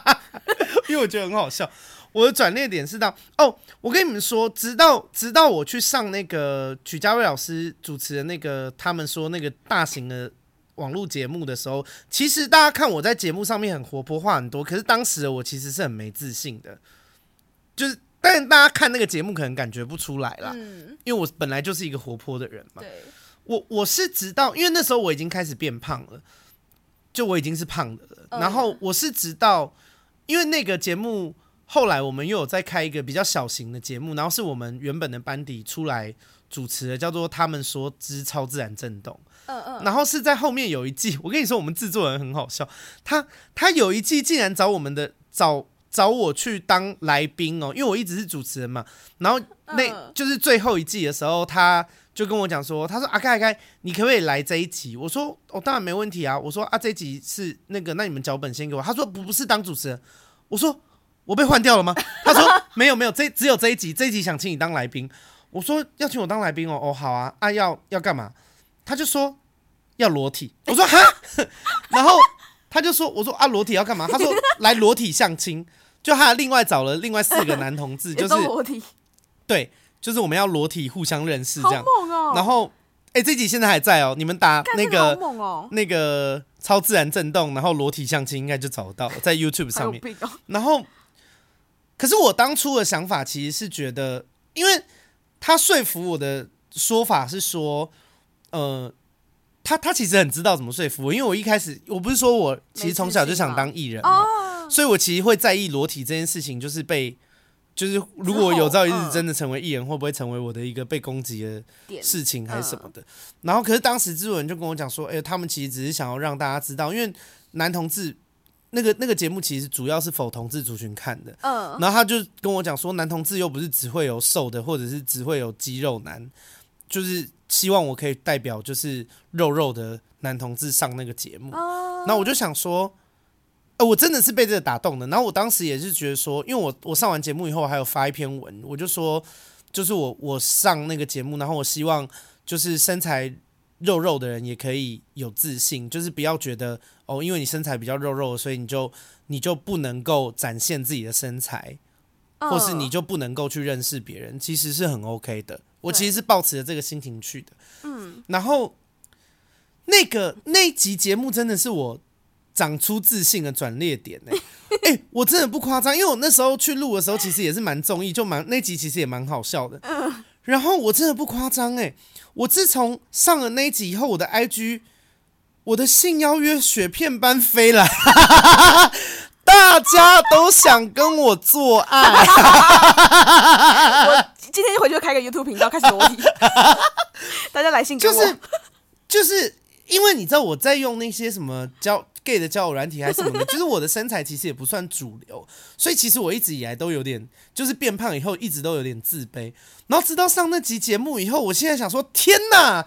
因为我觉得很好笑。我的转捩点是到哦，我跟你们说，直到直到我去上那个曲家威老师主持的那个，他们说那个大型的。网络节目的时候，其实大家看我在节目上面很活泼，话很多。可是当时的我其实是很没自信的，就是但大家看那个节目可能感觉不出来啦，嗯，因为我本来就是一个活泼的人嘛。对，我我是直到，因为那时候我已经开始变胖了，就我已经是胖的了。然后我是直到，因为那个节目后来我们又有再开一个比较小型的节目，然后是我们原本的班底出来主持的，叫做他们说之超自然震动。嗯嗯。然后是在后面有一季，我跟你说，我们制作人很好笑，他他有一季竟然找我们的找。找我去当来宾哦，因为我一直是主持人嘛。然后那就是最后一季的时候，他就跟我讲说：“他说阿开阿开，你可不可以来这一集？”我说：“我、哦、当然没问题啊。”我说：“啊，这一集是那个，那你们脚本先给我。”他说：“不，不是当主持人。”我说：“我被换掉了吗？” 他说：“没有，没有，这只有这一集，这一集想请你当来宾。”我说：“要请我当来宾哦，哦，好啊，啊，要要干嘛？”他就说：“要裸体。”我说：“哈。”然后他就说：“我说啊，裸体要干嘛？”他说：“ 来裸体相亲。”就他另外找了另外四个男同志，就是裸体，对，就是我们要裸体互相认识这样。然后，哎，这集现在还在哦，你们打那个哦，那个超自然震动，然后裸体相亲应该就找得到，在 YouTube 上面。然后，可是我当初的想法其实是觉得，因为他说服我的说法是说，呃，他他其实很知道怎么说服我，因为我一开始我不是说我其实从小就想当艺人嘛。所以，我其实会在意裸体这件事情，就是被，就是如果有朝一日真的成为艺人，会不会成为我的一个被攻击的事情，还是什么的？然后，可是当时制作人就跟我讲说，哎，他们其实只是想要让大家知道，因为男同志那个那个节目其实主要是否同志族群看的，嗯，然后他就跟我讲说，男同志又不是只会有瘦的，或者是只会有肌肉男，就是希望我可以代表就是肉肉的男同志上那个节目，那我就想说。呃我真的是被这个打动的，然后我当时也是觉得说，因为我我上完节目以后还有发一篇文，我就说，就是我我上那个节目，然后我希望就是身材肉肉的人也可以有自信，就是不要觉得哦，因为你身材比较肉肉，所以你就你就不能够展现自己的身材，或是你就不能够去认识别人，其实是很 OK 的。我其实是抱持着这个心情去的，嗯，然后那个那一集节目真的是我。长出自信的转捩点呢、欸？哎、欸，我真的不夸张，因为我那时候去录的时候，其实也是蛮中意，就蛮那集其实也蛮好笑的。然后我真的不夸张哎，我自从上了那一集以后，我的 IG，我的性邀约雪片般飞来，大家都想跟我做爱。我今天一回去就开个 YouTube 频道，开始裸体，大家来信给我。就是就是因为你知道我在用那些什么交。gay 的交友软体还是什么的，就是我的身材其实也不算主流，所以其实我一直以来都有点，就是变胖以后一直都有点自卑。然后直到上那集节目以后，我现在想说，天哪，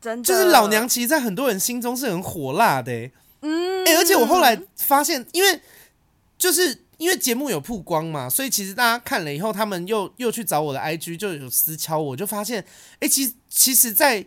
真的，就是老娘其实，在很多人心中是很火辣的、欸，嗯，而且我后来发现，因为就是因为节目有曝光嘛，所以其实大家看了以后，他们又又去找我的 IG，就有私敲我，就发现，哎、欸，其实其实，在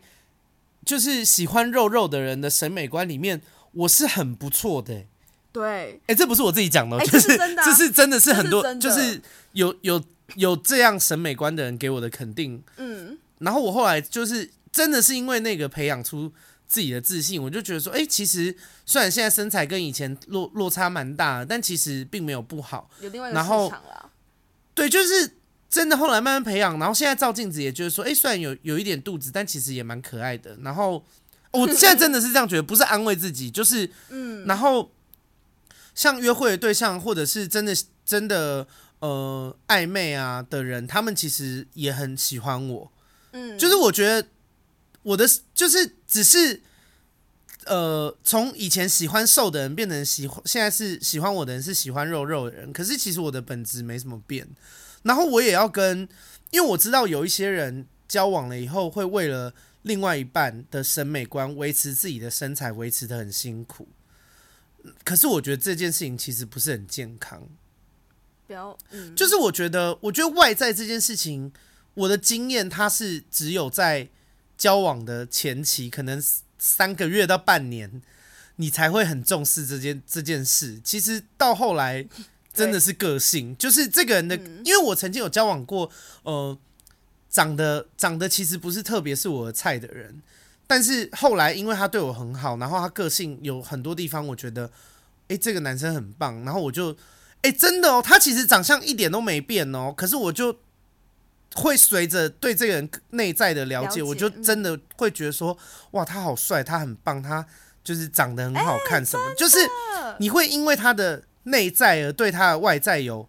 就是喜欢肉肉的人的审美观里面。我是很不错的、欸，对，哎、欸，这不是我自己讲的，欸、就是这是，这是真的是很多，是就是有有有这样审美观的人给我的肯定，嗯，然后我后来就是真的是因为那个培养出自己的自信，我就觉得说，哎、欸，其实虽然现在身材跟以前落落差蛮大的，但其实并没有不好，有另外一个市场了，对，就是真的后来慢慢培养，然后现在照镜子也觉得说，哎、欸，虽然有有一点肚子，但其实也蛮可爱的，然后。我现在真的是这样觉得，不是安慰自己，就是，嗯，然后像约会的对象，或者是真的真的呃暧昧啊的人，他们其实也很喜欢我，嗯，就是我觉得我的就是只是呃从以前喜欢瘦的人变成喜欢，现在是喜欢我的人是喜欢肉肉的人，可是其实我的本质没什么变，然后我也要跟，因为我知道有一些人交往了以后会为了。另外一半的审美观，维持自己的身材，维持的很辛苦。可是我觉得这件事情其实不是很健康。不要，嗯，就是我觉得，我觉得外在这件事情，我的经验，它是只有在交往的前期，可能三个月到半年，你才会很重视这件这件事。其实到后来，真的是个性，就是这个人的，因为我曾经有交往过，呃。长得长得其实不是特别是我的菜的人，但是后来因为他对我很好，然后他个性有很多地方我觉得，诶，这个男生很棒，然后我就，哎、欸，真的哦，他其实长相一点都没变哦，可是我就会随着对这个人内在的了解，了解，我就真的会觉得说，哇，他好帅，他很棒，他就是长得很好看，什么，欸、就是你会因为他的内在而对他的外在有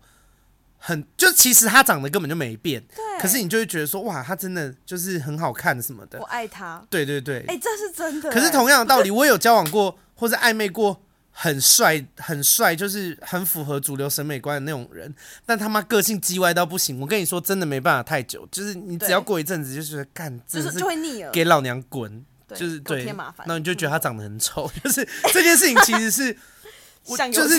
很，就其实他长得根本就没变，对，可是你就会觉得说，哇，他真的就是很好看什么的，我爱他，对对对，哎、欸，这是真的。可是同样的道理，我有交往过或者暧昧过。很帅，很帅，就是很符合主流审美观的那种人，但他妈个性叽歪到不行。我跟你说，真的没办法太久，就是你只要过一阵子，就觉得干，就是就会腻了，给老娘滚，就是对，然后你就觉得他长得很丑，就是这件事情其实是，我就是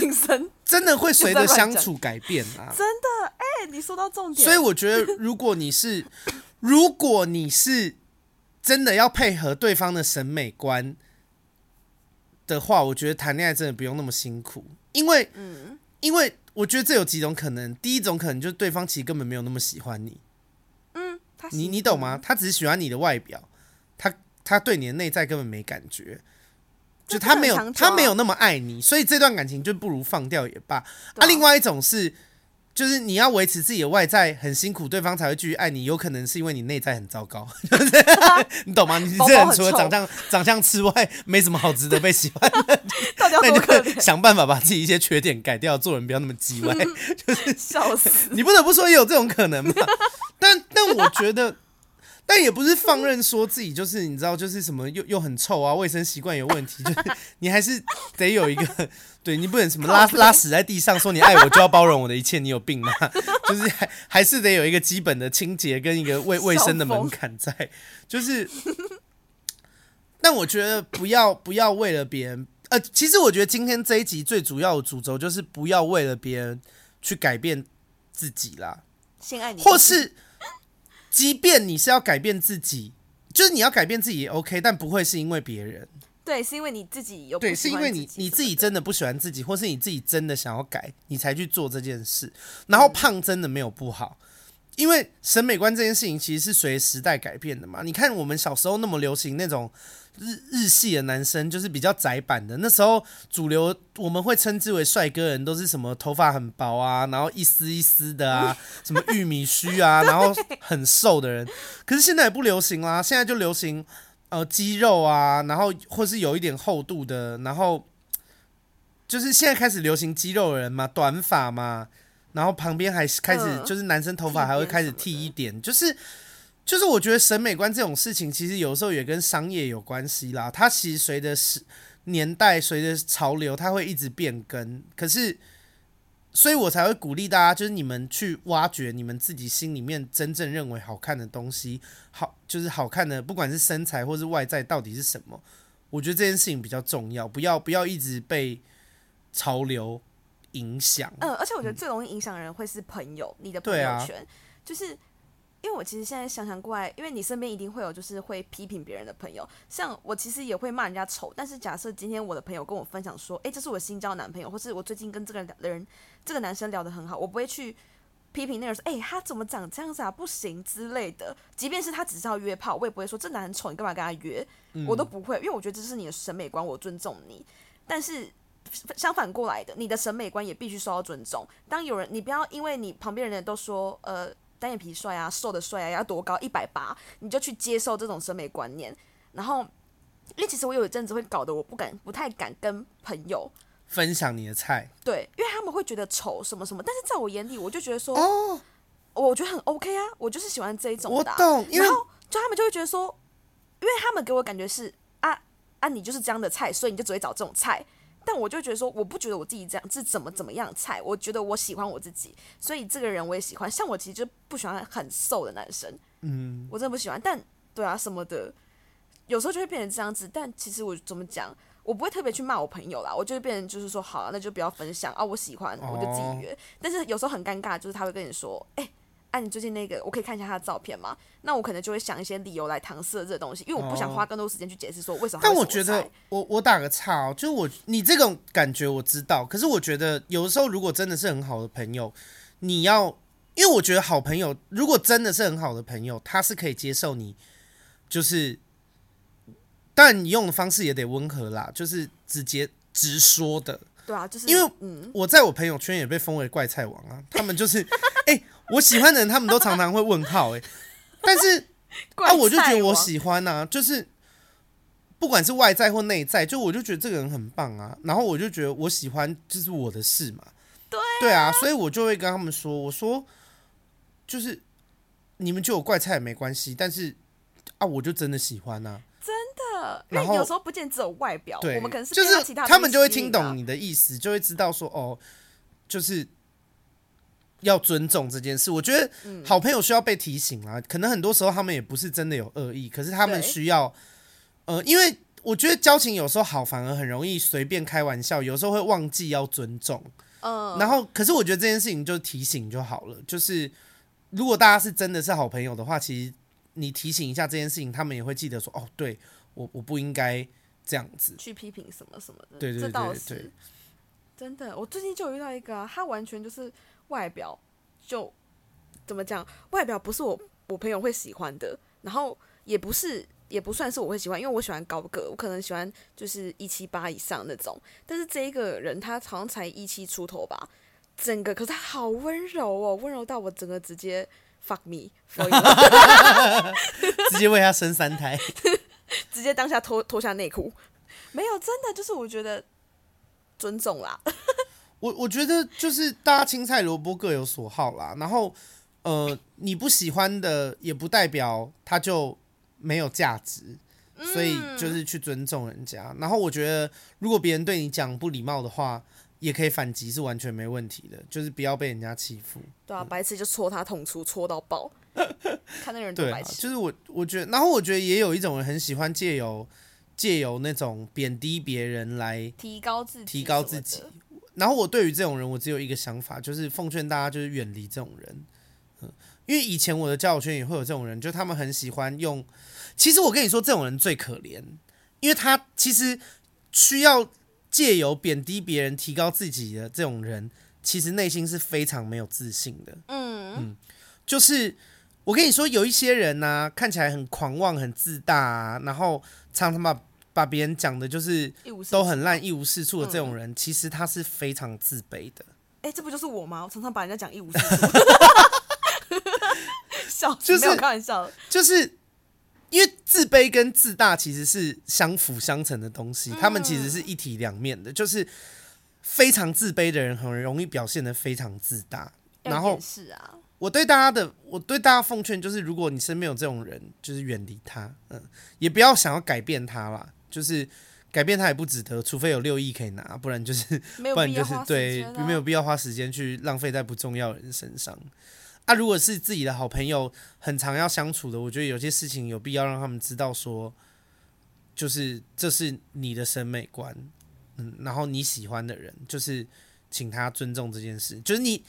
真的会随着相处改变啊，真的，哎、欸，你说到重点，所以我觉得，如果你是，如果你是真的要配合对方的审美观。的话，我觉得谈恋爱真的不用那么辛苦，因为，嗯，因为我觉得这有几种可能。第一种可能就是对方其实根本没有那么喜欢你，嗯，你你懂吗？他只是喜欢你的外表，他他对你的内在根本没感觉，就他没有他没有那么爱你，所以这段感情就不如放掉也罢。啊，另外一种是。就是你要维持自己的外在很辛苦，对方才会继续爱你。有可能是因为你内在很糟糕，你懂吗？你这人除了长相长相之外，没什么好值得被喜欢的。那你就想办法把自己一些缺点改掉，做人不要那么叽歪。就是笑死，你不得不说也有这种可能嘛。但但我觉得。但也不是放任说自己就是你知道就是什么又又很臭啊，卫生习惯有问题，就是你还是得有一个，对你不能什么拉拉屎在地上说你爱我就要包容我的一切，你有病吗？就是还还是得有一个基本的清洁跟一个卫 卫生的门槛在，就是。但我觉得不要不要为了别人，呃，其实我觉得今天这一集最主要的主轴就是不要为了别人去改变自己啦，先爱你，或是。即便你是要改变自己，就是你要改变自己也 OK，但不会是因为别人。对，是因为你自己有对，是因为你你自己真的不喜欢自己，或是你自己真的想要改，你才去做这件事。然后胖真的没有不好，因为审美观这件事情其实是随时代改变的嘛。你看我们小时候那么流行那种。日日系的男生就是比较窄版的，那时候主流我们会称之为帅哥人，都是什么头发很薄啊，然后一丝一丝的啊，什么玉米须啊，然后很瘦的人。可是现在也不流行啦，现在就流行呃肌肉啊，然后或是有一点厚度的，然后就是现在开始流行肌肉的人嘛，短发嘛，然后旁边还开始就是男生头发还会开始剃一点，就是。就是我觉得审美观这种事情，其实有时候也跟商业有关系啦。它其实随着时年代、随着潮流，它会一直变更。可是，所以我才会鼓励大家，就是你们去挖掘你们自己心里面真正认为好看的东西，好，就是好看的，不管是身材或是外在，到底是什么？我觉得这件事情比较重要，不要不要一直被潮流影响。嗯，而且我觉得最容易影响的人会是朋友，嗯、你的朋友圈，啊、就是。因为我其实现在想想过来，因为你身边一定会有就是会批评别人的朋友，像我其实也会骂人家丑。但是假设今天我的朋友跟我分享说，诶，这是我新交的男朋友，或是我最近跟这个人这个男生聊得很好，我不会去批评那个人说，诶，他怎么长这样子啊，不行之类的。即便是他只是要约炮，我也不会说这男人丑，你干嘛跟他约？我都不会，因为我觉得这是你的审美观，我尊重你。但是相反过来的，你的审美观也必须受到尊重。当有人，你不要因为你旁边的人都说，呃。单眼皮帅啊，瘦的帅啊，要多高？一百八，你就去接受这种审美观念。然后，因为其实我有一阵子会搞得我不敢，不太敢跟朋友分享你的菜。对，因为他们会觉得丑什么什么。但是在我眼里，我就觉得说，哦，我觉得很 OK 啊，我就是喜欢这一种的啊。我懂，然后就他们就会觉得说，因为他们给我感觉是啊啊，你就是这样的菜，所以你就只会找这种菜。但我就觉得说，我不觉得我自己这样是怎么怎么样菜，我觉得我喜欢我自己，所以这个人我也喜欢。像我其实就不喜欢很瘦的男生，嗯，我真的不喜欢。但对啊，什么的，有时候就会变成这样子。但其实我怎么讲，我不会特别去骂我朋友啦，我就会变成就是说，好啊，那就不要分享啊，我喜欢我就自己约。哦，但是有时候很尴尬，就是他会跟你说，哎。那、啊、你最近那个，我可以看一下他的照片吗？那我可能就会想一些理由来搪塞这东西，因为我不想花更多时间去解释说为什么。但我觉得，我我打个岔哦，就是我你这种感觉我知道，可是我觉得有的时候如果真的是很好的朋友，你要，因为我觉得好朋友如果真的是很好的朋友，他是可以接受你，就是，但你用的方式也得温和啦，就是直接直说的。对啊，就是因为我在我朋友圈也被封为怪菜王啊，他们就是哎、欸，我喜欢的人，他们都常常会问号哎、欸，但是 啊，我就觉得我喜欢啊，就是不管是外在或内在，就我就觉得这个人很棒啊，然后我就觉得我喜欢就是我的事嘛，对啊，对啊，所以我就会跟他们说，我说就是你们就有怪菜也没关系，但是啊，我就真的喜欢呐啊。然后有时候不见只有外表，对，我们可能是就是其他，他们就会听懂你的意思，就会知道说哦，就是要尊重这件事。我觉得好朋友需要被提醒啊，可能很多时候他们也不是真的有恶意，可是他们需要，呃，因为我觉得交情有时候好，反而很容易随便开玩笑，有时候会忘记要尊重。嗯，然后可是我觉得这件事情就提醒就好了，就是如果大家是真的是好朋友的话，其实你提醒一下这件事情，他们也会记得说哦，对。我我不应该这样子去批评什么什么的，对对对对，真的。我最近就有遇到一个啊，他完全就是外表就怎么讲，外表不是我我朋友会喜欢的，然后也不是也不算是我会喜欢，因为我喜欢高个，我可能喜欢就是一七八以上那种。但是这一个人他好像才一七出头吧，整个可是他好温柔哦，温柔到我整个直接 fuck me，直接为他生三胎。直接当下脱脱下内裤，没有，真的就是我觉得尊重啦。我我觉得就是大家青菜萝卜各有所好啦。然后呃，你不喜欢的也不代表他就没有价值，所以就是去尊重人家。然后我觉得如果别人对你讲不礼貌的话，也可以反击，是完全没问题的。就是不要被人家欺负。对啊，白痴就戳他痛处，戳到爆。看那个人多白痴，啊，就是我，我觉得，然后我觉得也有一种人很喜欢借由借由那种贬低别人来提高自己，提高自己。然后我对于这种人，我只有一个想法，就是奉劝大家就是远离这种人。嗯，因为以前我的交友圈也会有这种人，就他们很喜欢用。其实我跟你说，这种人最可怜，因为他其实需要借由贬低别人提高自己的这种人，其实内心是非常没有自信的。嗯嗯，就是。我跟你说，有一些人呢、啊，看起来很狂妄、很自大、啊，然后常常把把别人讲的，就是都很烂、一无是处的这种人，嗯、其实他是非常自卑的。哎、欸，这不就是我吗？我常常把人家讲一无是处，笑，就是没有开玩笑，就是因为自卑跟自大其实是相辅相成的东西，他们其实是一体两面的。就是非常自卑的人，很容易表现的非常自大，然后是啊。我对大家的，我对大家奉劝就是，如果你身边有这种人，就是远离他，嗯，也不要想要改变他啦，就是改变他也不值得，除非有六亿可以拿，不然就是 不然就是对，没有必要花时间去浪费在不重要的人身上。啊，如果是自己的好朋友，很常要相处的，我觉得有些事情有必要让他们知道，说，就是这是你的审美观，嗯，然后你喜欢的人，就是请他尊重这件事，就是你。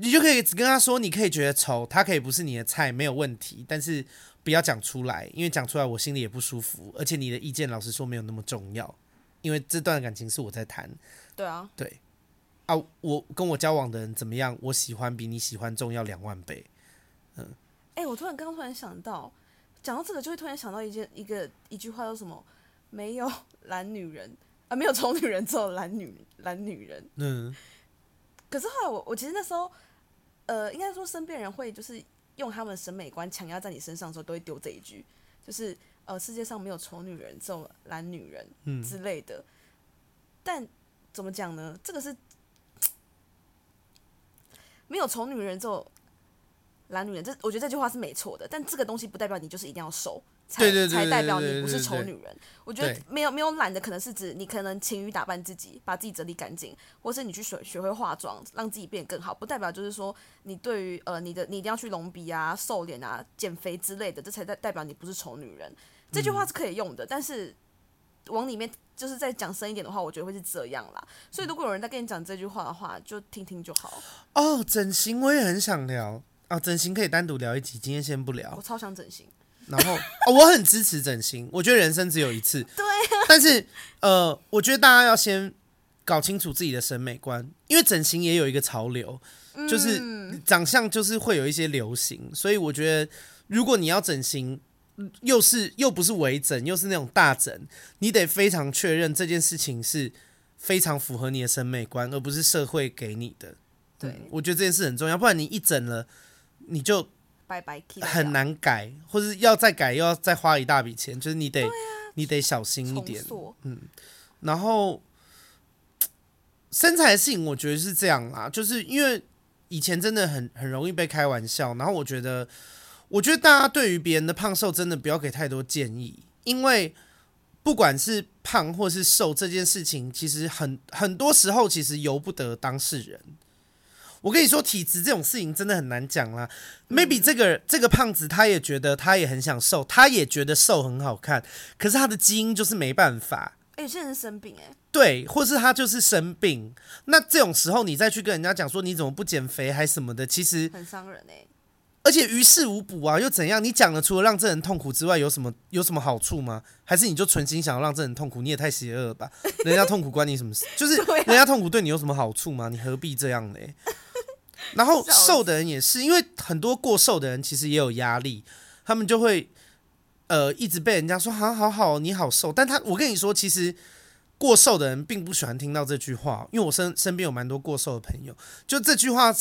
你就可以只跟他说，你可以觉得丑，他可以不是你的菜，没有问题，但是不要讲出来，因为讲出来我心里也不舒服，而且你的意见老实说没有那么重要，因为这段感情是我在谈。对啊，对啊，我跟我交往的人怎么样，我喜欢比你喜欢重要两万倍。嗯，哎、欸，我突然刚刚突然想到，讲到这个就会突然想到一件一个一句话，叫什么？没有懒女人啊，没有丑女人，只有懒女懒女人。嗯，可是后来我我其实那时候。呃，应该说身边人会就是用他们的审美观强压在你身上的时候，都会丢这一句，就是呃，世界上没有丑女人，只有懒女人，嗯之类的。但怎么讲呢？这个是 没有丑女人，只有懒女人。这我觉得这句话是没错的，但这个东西不代表你就是一定要瘦。才才代表你不是丑女人。我觉得没有没有懒的，可能是指你可能勤于打扮自己，把自己整理干净，或是你去学学会化妆，让自己变得更好。不代表就是说你对于呃你的你一定要去隆鼻啊、瘦脸啊、减肥之类的，这才代代表你不是丑女人。这句话是可以用的，但是往里面就是再讲深一点的话，我觉得会是这样啦。所以如果有人在跟你讲这句话的话，就听听就好。哦，整形我也很想聊啊，整形可以单独聊一集，今天先不聊。我超想整形。然后 哦，我很支持整形，我觉得人生只有一次。对啊。但是呃，我觉得大家要先搞清楚自己的审美观，因为整形也有一个潮流，就是长相就是会有一些流行，所以我觉得如果你要整形，又是又不是微整，又是那种大整，你得非常确认这件事情是非常符合你的审美观，而不是社会给你的。对、嗯，我觉得这件事很重要，不然你一整了，你就拜拜，很难改，或者要再改又要再花一大笔钱，就是你得、啊、你得小心一点。嗯，然后 身材的事情，我觉得是这样啦，就是因为以前真的很很容易被开玩笑，然后我觉得，我觉得大家对于别人的胖瘦真的不要给太多建议，因为。不管是胖或是瘦这件事情，其实很很多时候其实由不得当事人。我跟你说，体质这种事情真的很难讲啦。Maybe 这个这个胖子他也觉得他也很想瘦，他也觉得瘦很好看，可是他的基因就是没办法。哎，有些人生病哎，对，或是他就是生病。那这种时候你再去跟人家讲说你怎么不减肥还什么的，其实很伤人哎。而且于事无补啊，又怎样？你讲了，除了让这人痛苦之外，有什么有什么好处吗？还是你就存心想要让这人痛苦？你也太邪恶了吧！人家痛苦关你什么事？就是 人家痛苦对你有什么好处吗？你何必这样呢？然后瘦的人也是，因为很多过瘦的人其实也有压力，他们就会呃一直被人家说好好好，你好瘦。但他我跟你说，其实过瘦的人并不喜欢听到这句话，因为我身身边有蛮多过瘦的朋友，就这句话。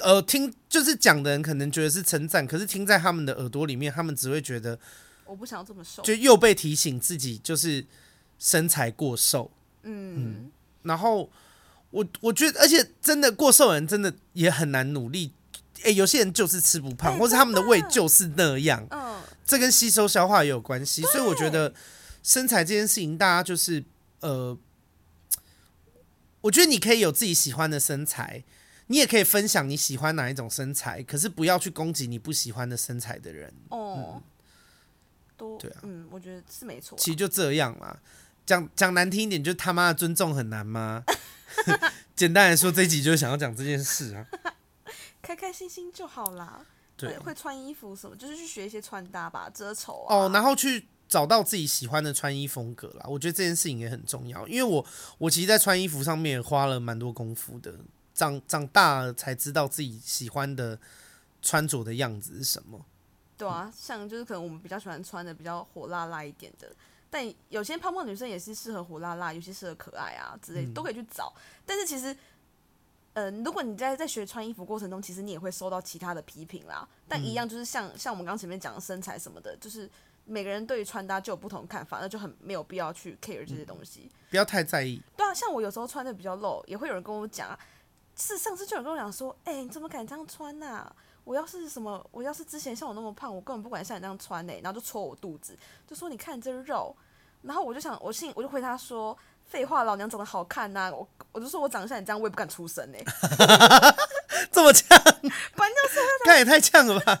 呃，听就是讲的人可能觉得是称赞，可是听在他们的耳朵里面，他们只会觉得我不想要这么瘦，就又被提醒自己就是身材过瘦。嗯，嗯，然后我我觉得，而且真的过瘦人真的也很难努力。哎、欸，有些人就是吃不胖，欸、或者他们的胃就是那样。嗯，这跟吸收消化也有关系。所以我觉得身材这件事情，大家就是呃，我觉得你可以有自己喜欢的身材。你也可以分享你喜欢哪一种身材，可是不要去攻击你不喜欢的身材的人。哦，对啊，嗯，我觉得是没错。其实就这样嘛，讲讲难听一点，就他妈的尊重很难吗？简单来说，这一集就是想要讲这件事啊。开开心心就好啦。对，会穿衣服什么，就是去学一些穿搭吧，遮丑啊。哦，然后去找到自己喜欢的穿衣风格啦。我觉得这件事情也很重要，因为我我其实，在穿衣服上面花了蛮多功夫的。长长大了才知道自己喜欢的穿着的样子是什么。对啊，像就是可能我们比较喜欢穿的比较火辣辣一点的，但有些胖胖女生也是适合火辣辣，有些适合可爱啊之类，都可以去找。但是其实，呃，如果你在在学穿衣服过程中，其实你也会受到其他的批评啦。但一样就是像像我们刚前面讲的身材什么的，就是每个人对于穿搭就有不同看法，那就很没有必要去 care 这些东西，不要太在意。对啊，像我有时候穿的比较露，也会有人跟我讲。是上次就有人跟我讲说，哎、欸，你怎么敢这样穿呐、啊？我要是什么，我要是之前像我那么胖，我根本不管像你那样穿呢、欸。然后就戳我肚子，就说你看这肉。然后我就想，我信，我就回他说，废话，老娘长得好看呐、啊。我我就说我长得像你这样，我也不敢出声呢、欸。这么呛，反正就是看也太呛了吧。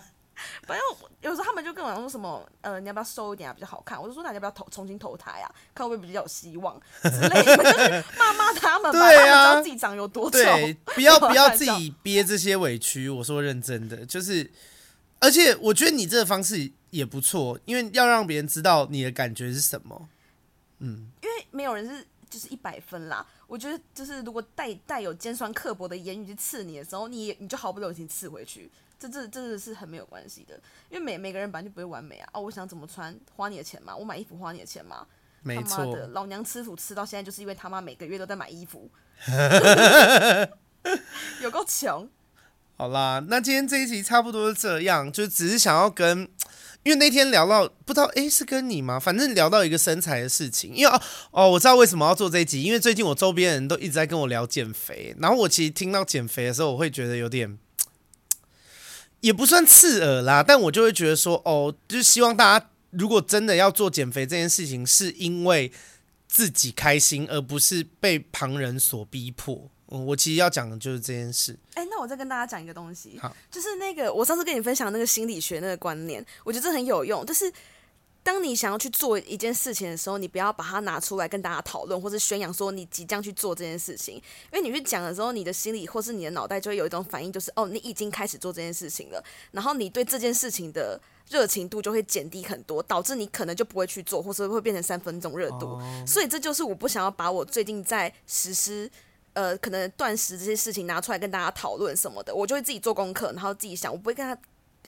反正有时候他们就跟我说什么，呃，你要不要瘦一点啊，比较好看？我就说那你要不要投重新投胎啊，看会不会比较有希望之类的，就是骂骂他们吧，对啊，他们知道自己长有多丑。对，不要不要自己 憋这些委屈。我说认真的，就是，而且我觉得你这个方式也不错，因为要让别人知道你的感觉是什么。嗯，因为没有人是就是一百分啦。我觉得就是如果带带有尖酸刻薄的言语去刺你的时候，你你就毫不留情刺回去。这这真的是很没有关系的，因为每每个人本来就不会完美啊！哦，我想怎么穿，花你的钱嘛？我买衣服花你的钱嘛？没错，他妈的，老娘吃土吃到现在，就是因为他妈每个月都在买衣服，有够穷。好啦，那今天这一集差不多是这样，就只是想要跟，因为那天聊到不知道诶是跟你吗？反正聊到一个身材的事情，因为哦哦我知道为什么要做这一集，因为最近我周边人都一直在跟我聊减肥，然后我其实听到减肥的时候，我会觉得有点。也不算刺耳啦，但我就会觉得说，哦，就是希望大家如果真的要做减肥这件事情，是因为自己开心，而不是被旁人所逼迫。嗯，我其实要讲的就是这件事。哎、欸，那我再跟大家讲一个东西，好，就是那个我上次跟你分享那个心理学那个观念，我觉得这很有用，就是。当你想要去做一件事情的时候，你不要把它拿出来跟大家讨论，或是宣扬说你即将去做这件事情。因为你去讲的时候，你的心里或是你的脑袋就会有一种反应，就是哦，你已经开始做这件事情了。然后你对这件事情的热情度就会减低很多，导致你可能就不会去做，或是会变成三分钟热度。Oh. 所以这就是我不想要把我最近在实施呃可能断食这些事情拿出来跟大家讨论什么的。我就会自己做功课，然后自己想，我不会跟他。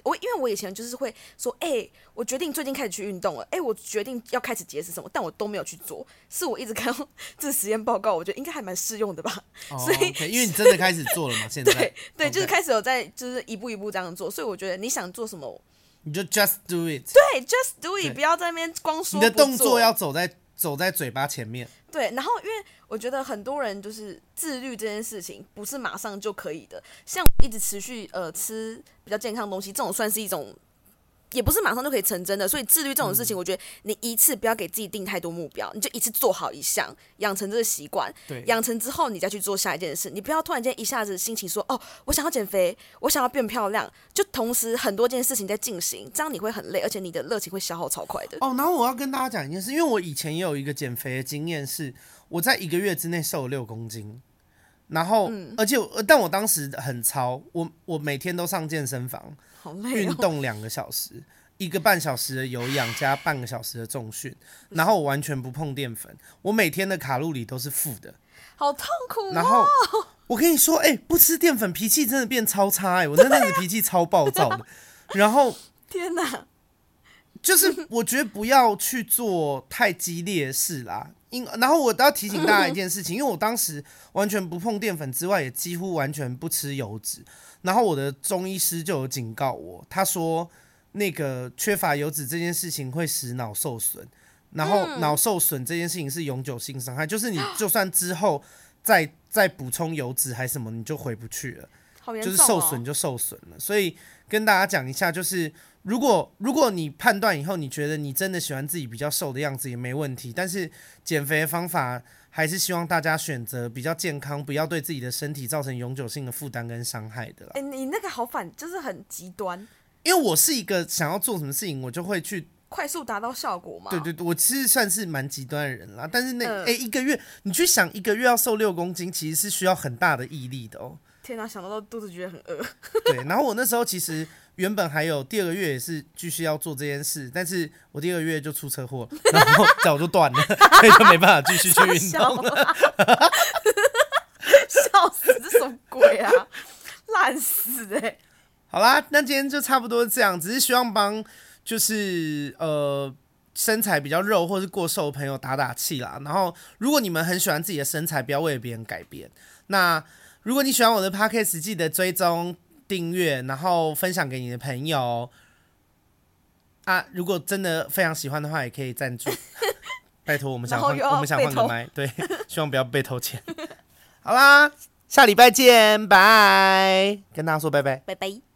我因为我以前就是会说，哎、欸，我决定最近开始去运动了，哎、欸，我决定要开始节食什么，但我都没有去做。是我一直看到这实验报告，我觉得应该还蛮适用的吧。哦、所以，okay, 因为你真的开始做了嘛，现在对.就是开始有在，就是一步一步这样做。所以我觉得你想做什么，你就 just do it。对，just do it，不要在那边光说。你的动作要走在走在嘴巴前面。对，然后因为我觉得很多人就是自律这件事情不是马上就可以的，像一直持续呃吃比较健康的东西，这种算是一种。也不是马上就可以成真的，所以自律这种事情，我觉得你一次不要给自己定太多目标，你就一次做好一项，养成这个习惯。对，养成之后你再去做下一件事，你不要突然间一下子心情说哦，我想要减肥，我想要变漂亮，就同时很多件事情在进行，这样你会很累，而且你的热情会消耗超快的。哦，然后我要跟大家讲一件事，因为我以前也有一个减肥的经验，是我在一个月之内瘦了六公斤，然后、嗯、而且但我当时很超，我我每天都上健身房。好累哦，运动两个小时，一个半小时的有氧加半个小时的重训，然后我完全不碰淀粉，我每天的卡路里都是负的，好痛苦哦。然后我跟你说，哎、欸，不吃淀粉，脾气真的变超差哎、欸，我那阵子脾气超暴躁的。然后天哪，就是我觉得不要去做太激烈的事啦。因然后我都要提醒大家一件事情，因为我当时完全不碰淀粉之外，也几乎完全不吃油脂。然后我的中医师就有警告我，他说那个缺乏油脂这件事情会使脑受损，然后脑受损这件事情是永久性伤害，就是你就算之后再再补充油脂还是什么，你就回不去了，就是受损就受损了。所以跟大家讲一下，就是如果如果你判断以后你觉得你真的喜欢自己比较瘦的样子也没问题，但是减肥的方法。还是希望大家选择比较健康，不要对自己的身体造成永久性的负担跟伤害的啦。哎、欸，你那个好反，就是很极端。因为我是一个想要做什么事情，我就会去快速达到效果嘛。对对对，我其实算是蛮极端的人啦。但是那哎、呃欸，一个月你去想一个月要瘦六公斤，其实是需要很大的毅力的哦。天哪，想到都肚子觉得很饿。对，然后我那时候其实。原本还有第二个月也是继续要做这件事，但是我第二个月就出车祸，然后脚就断了，所以就没办法继续去运动 了。笑死，这什么鬼啊？烂死哎、欸！好啦，那今天就差不多这样，只是希望帮就是呃身材比较肉或是过瘦的朋友打打气啦。然后，如果你们很喜欢自己的身材，不要为了别人改变。那如果你喜欢我的 Podcast，记得追踪。订阅，然后分享给你的朋友啊！如果真的非常喜欢的话，也可以赞助。拜托，我们想换，我们想换个麦，对，希望不要被偷钱。好啦，下礼拜见，拜！跟大家说拜拜，拜拜。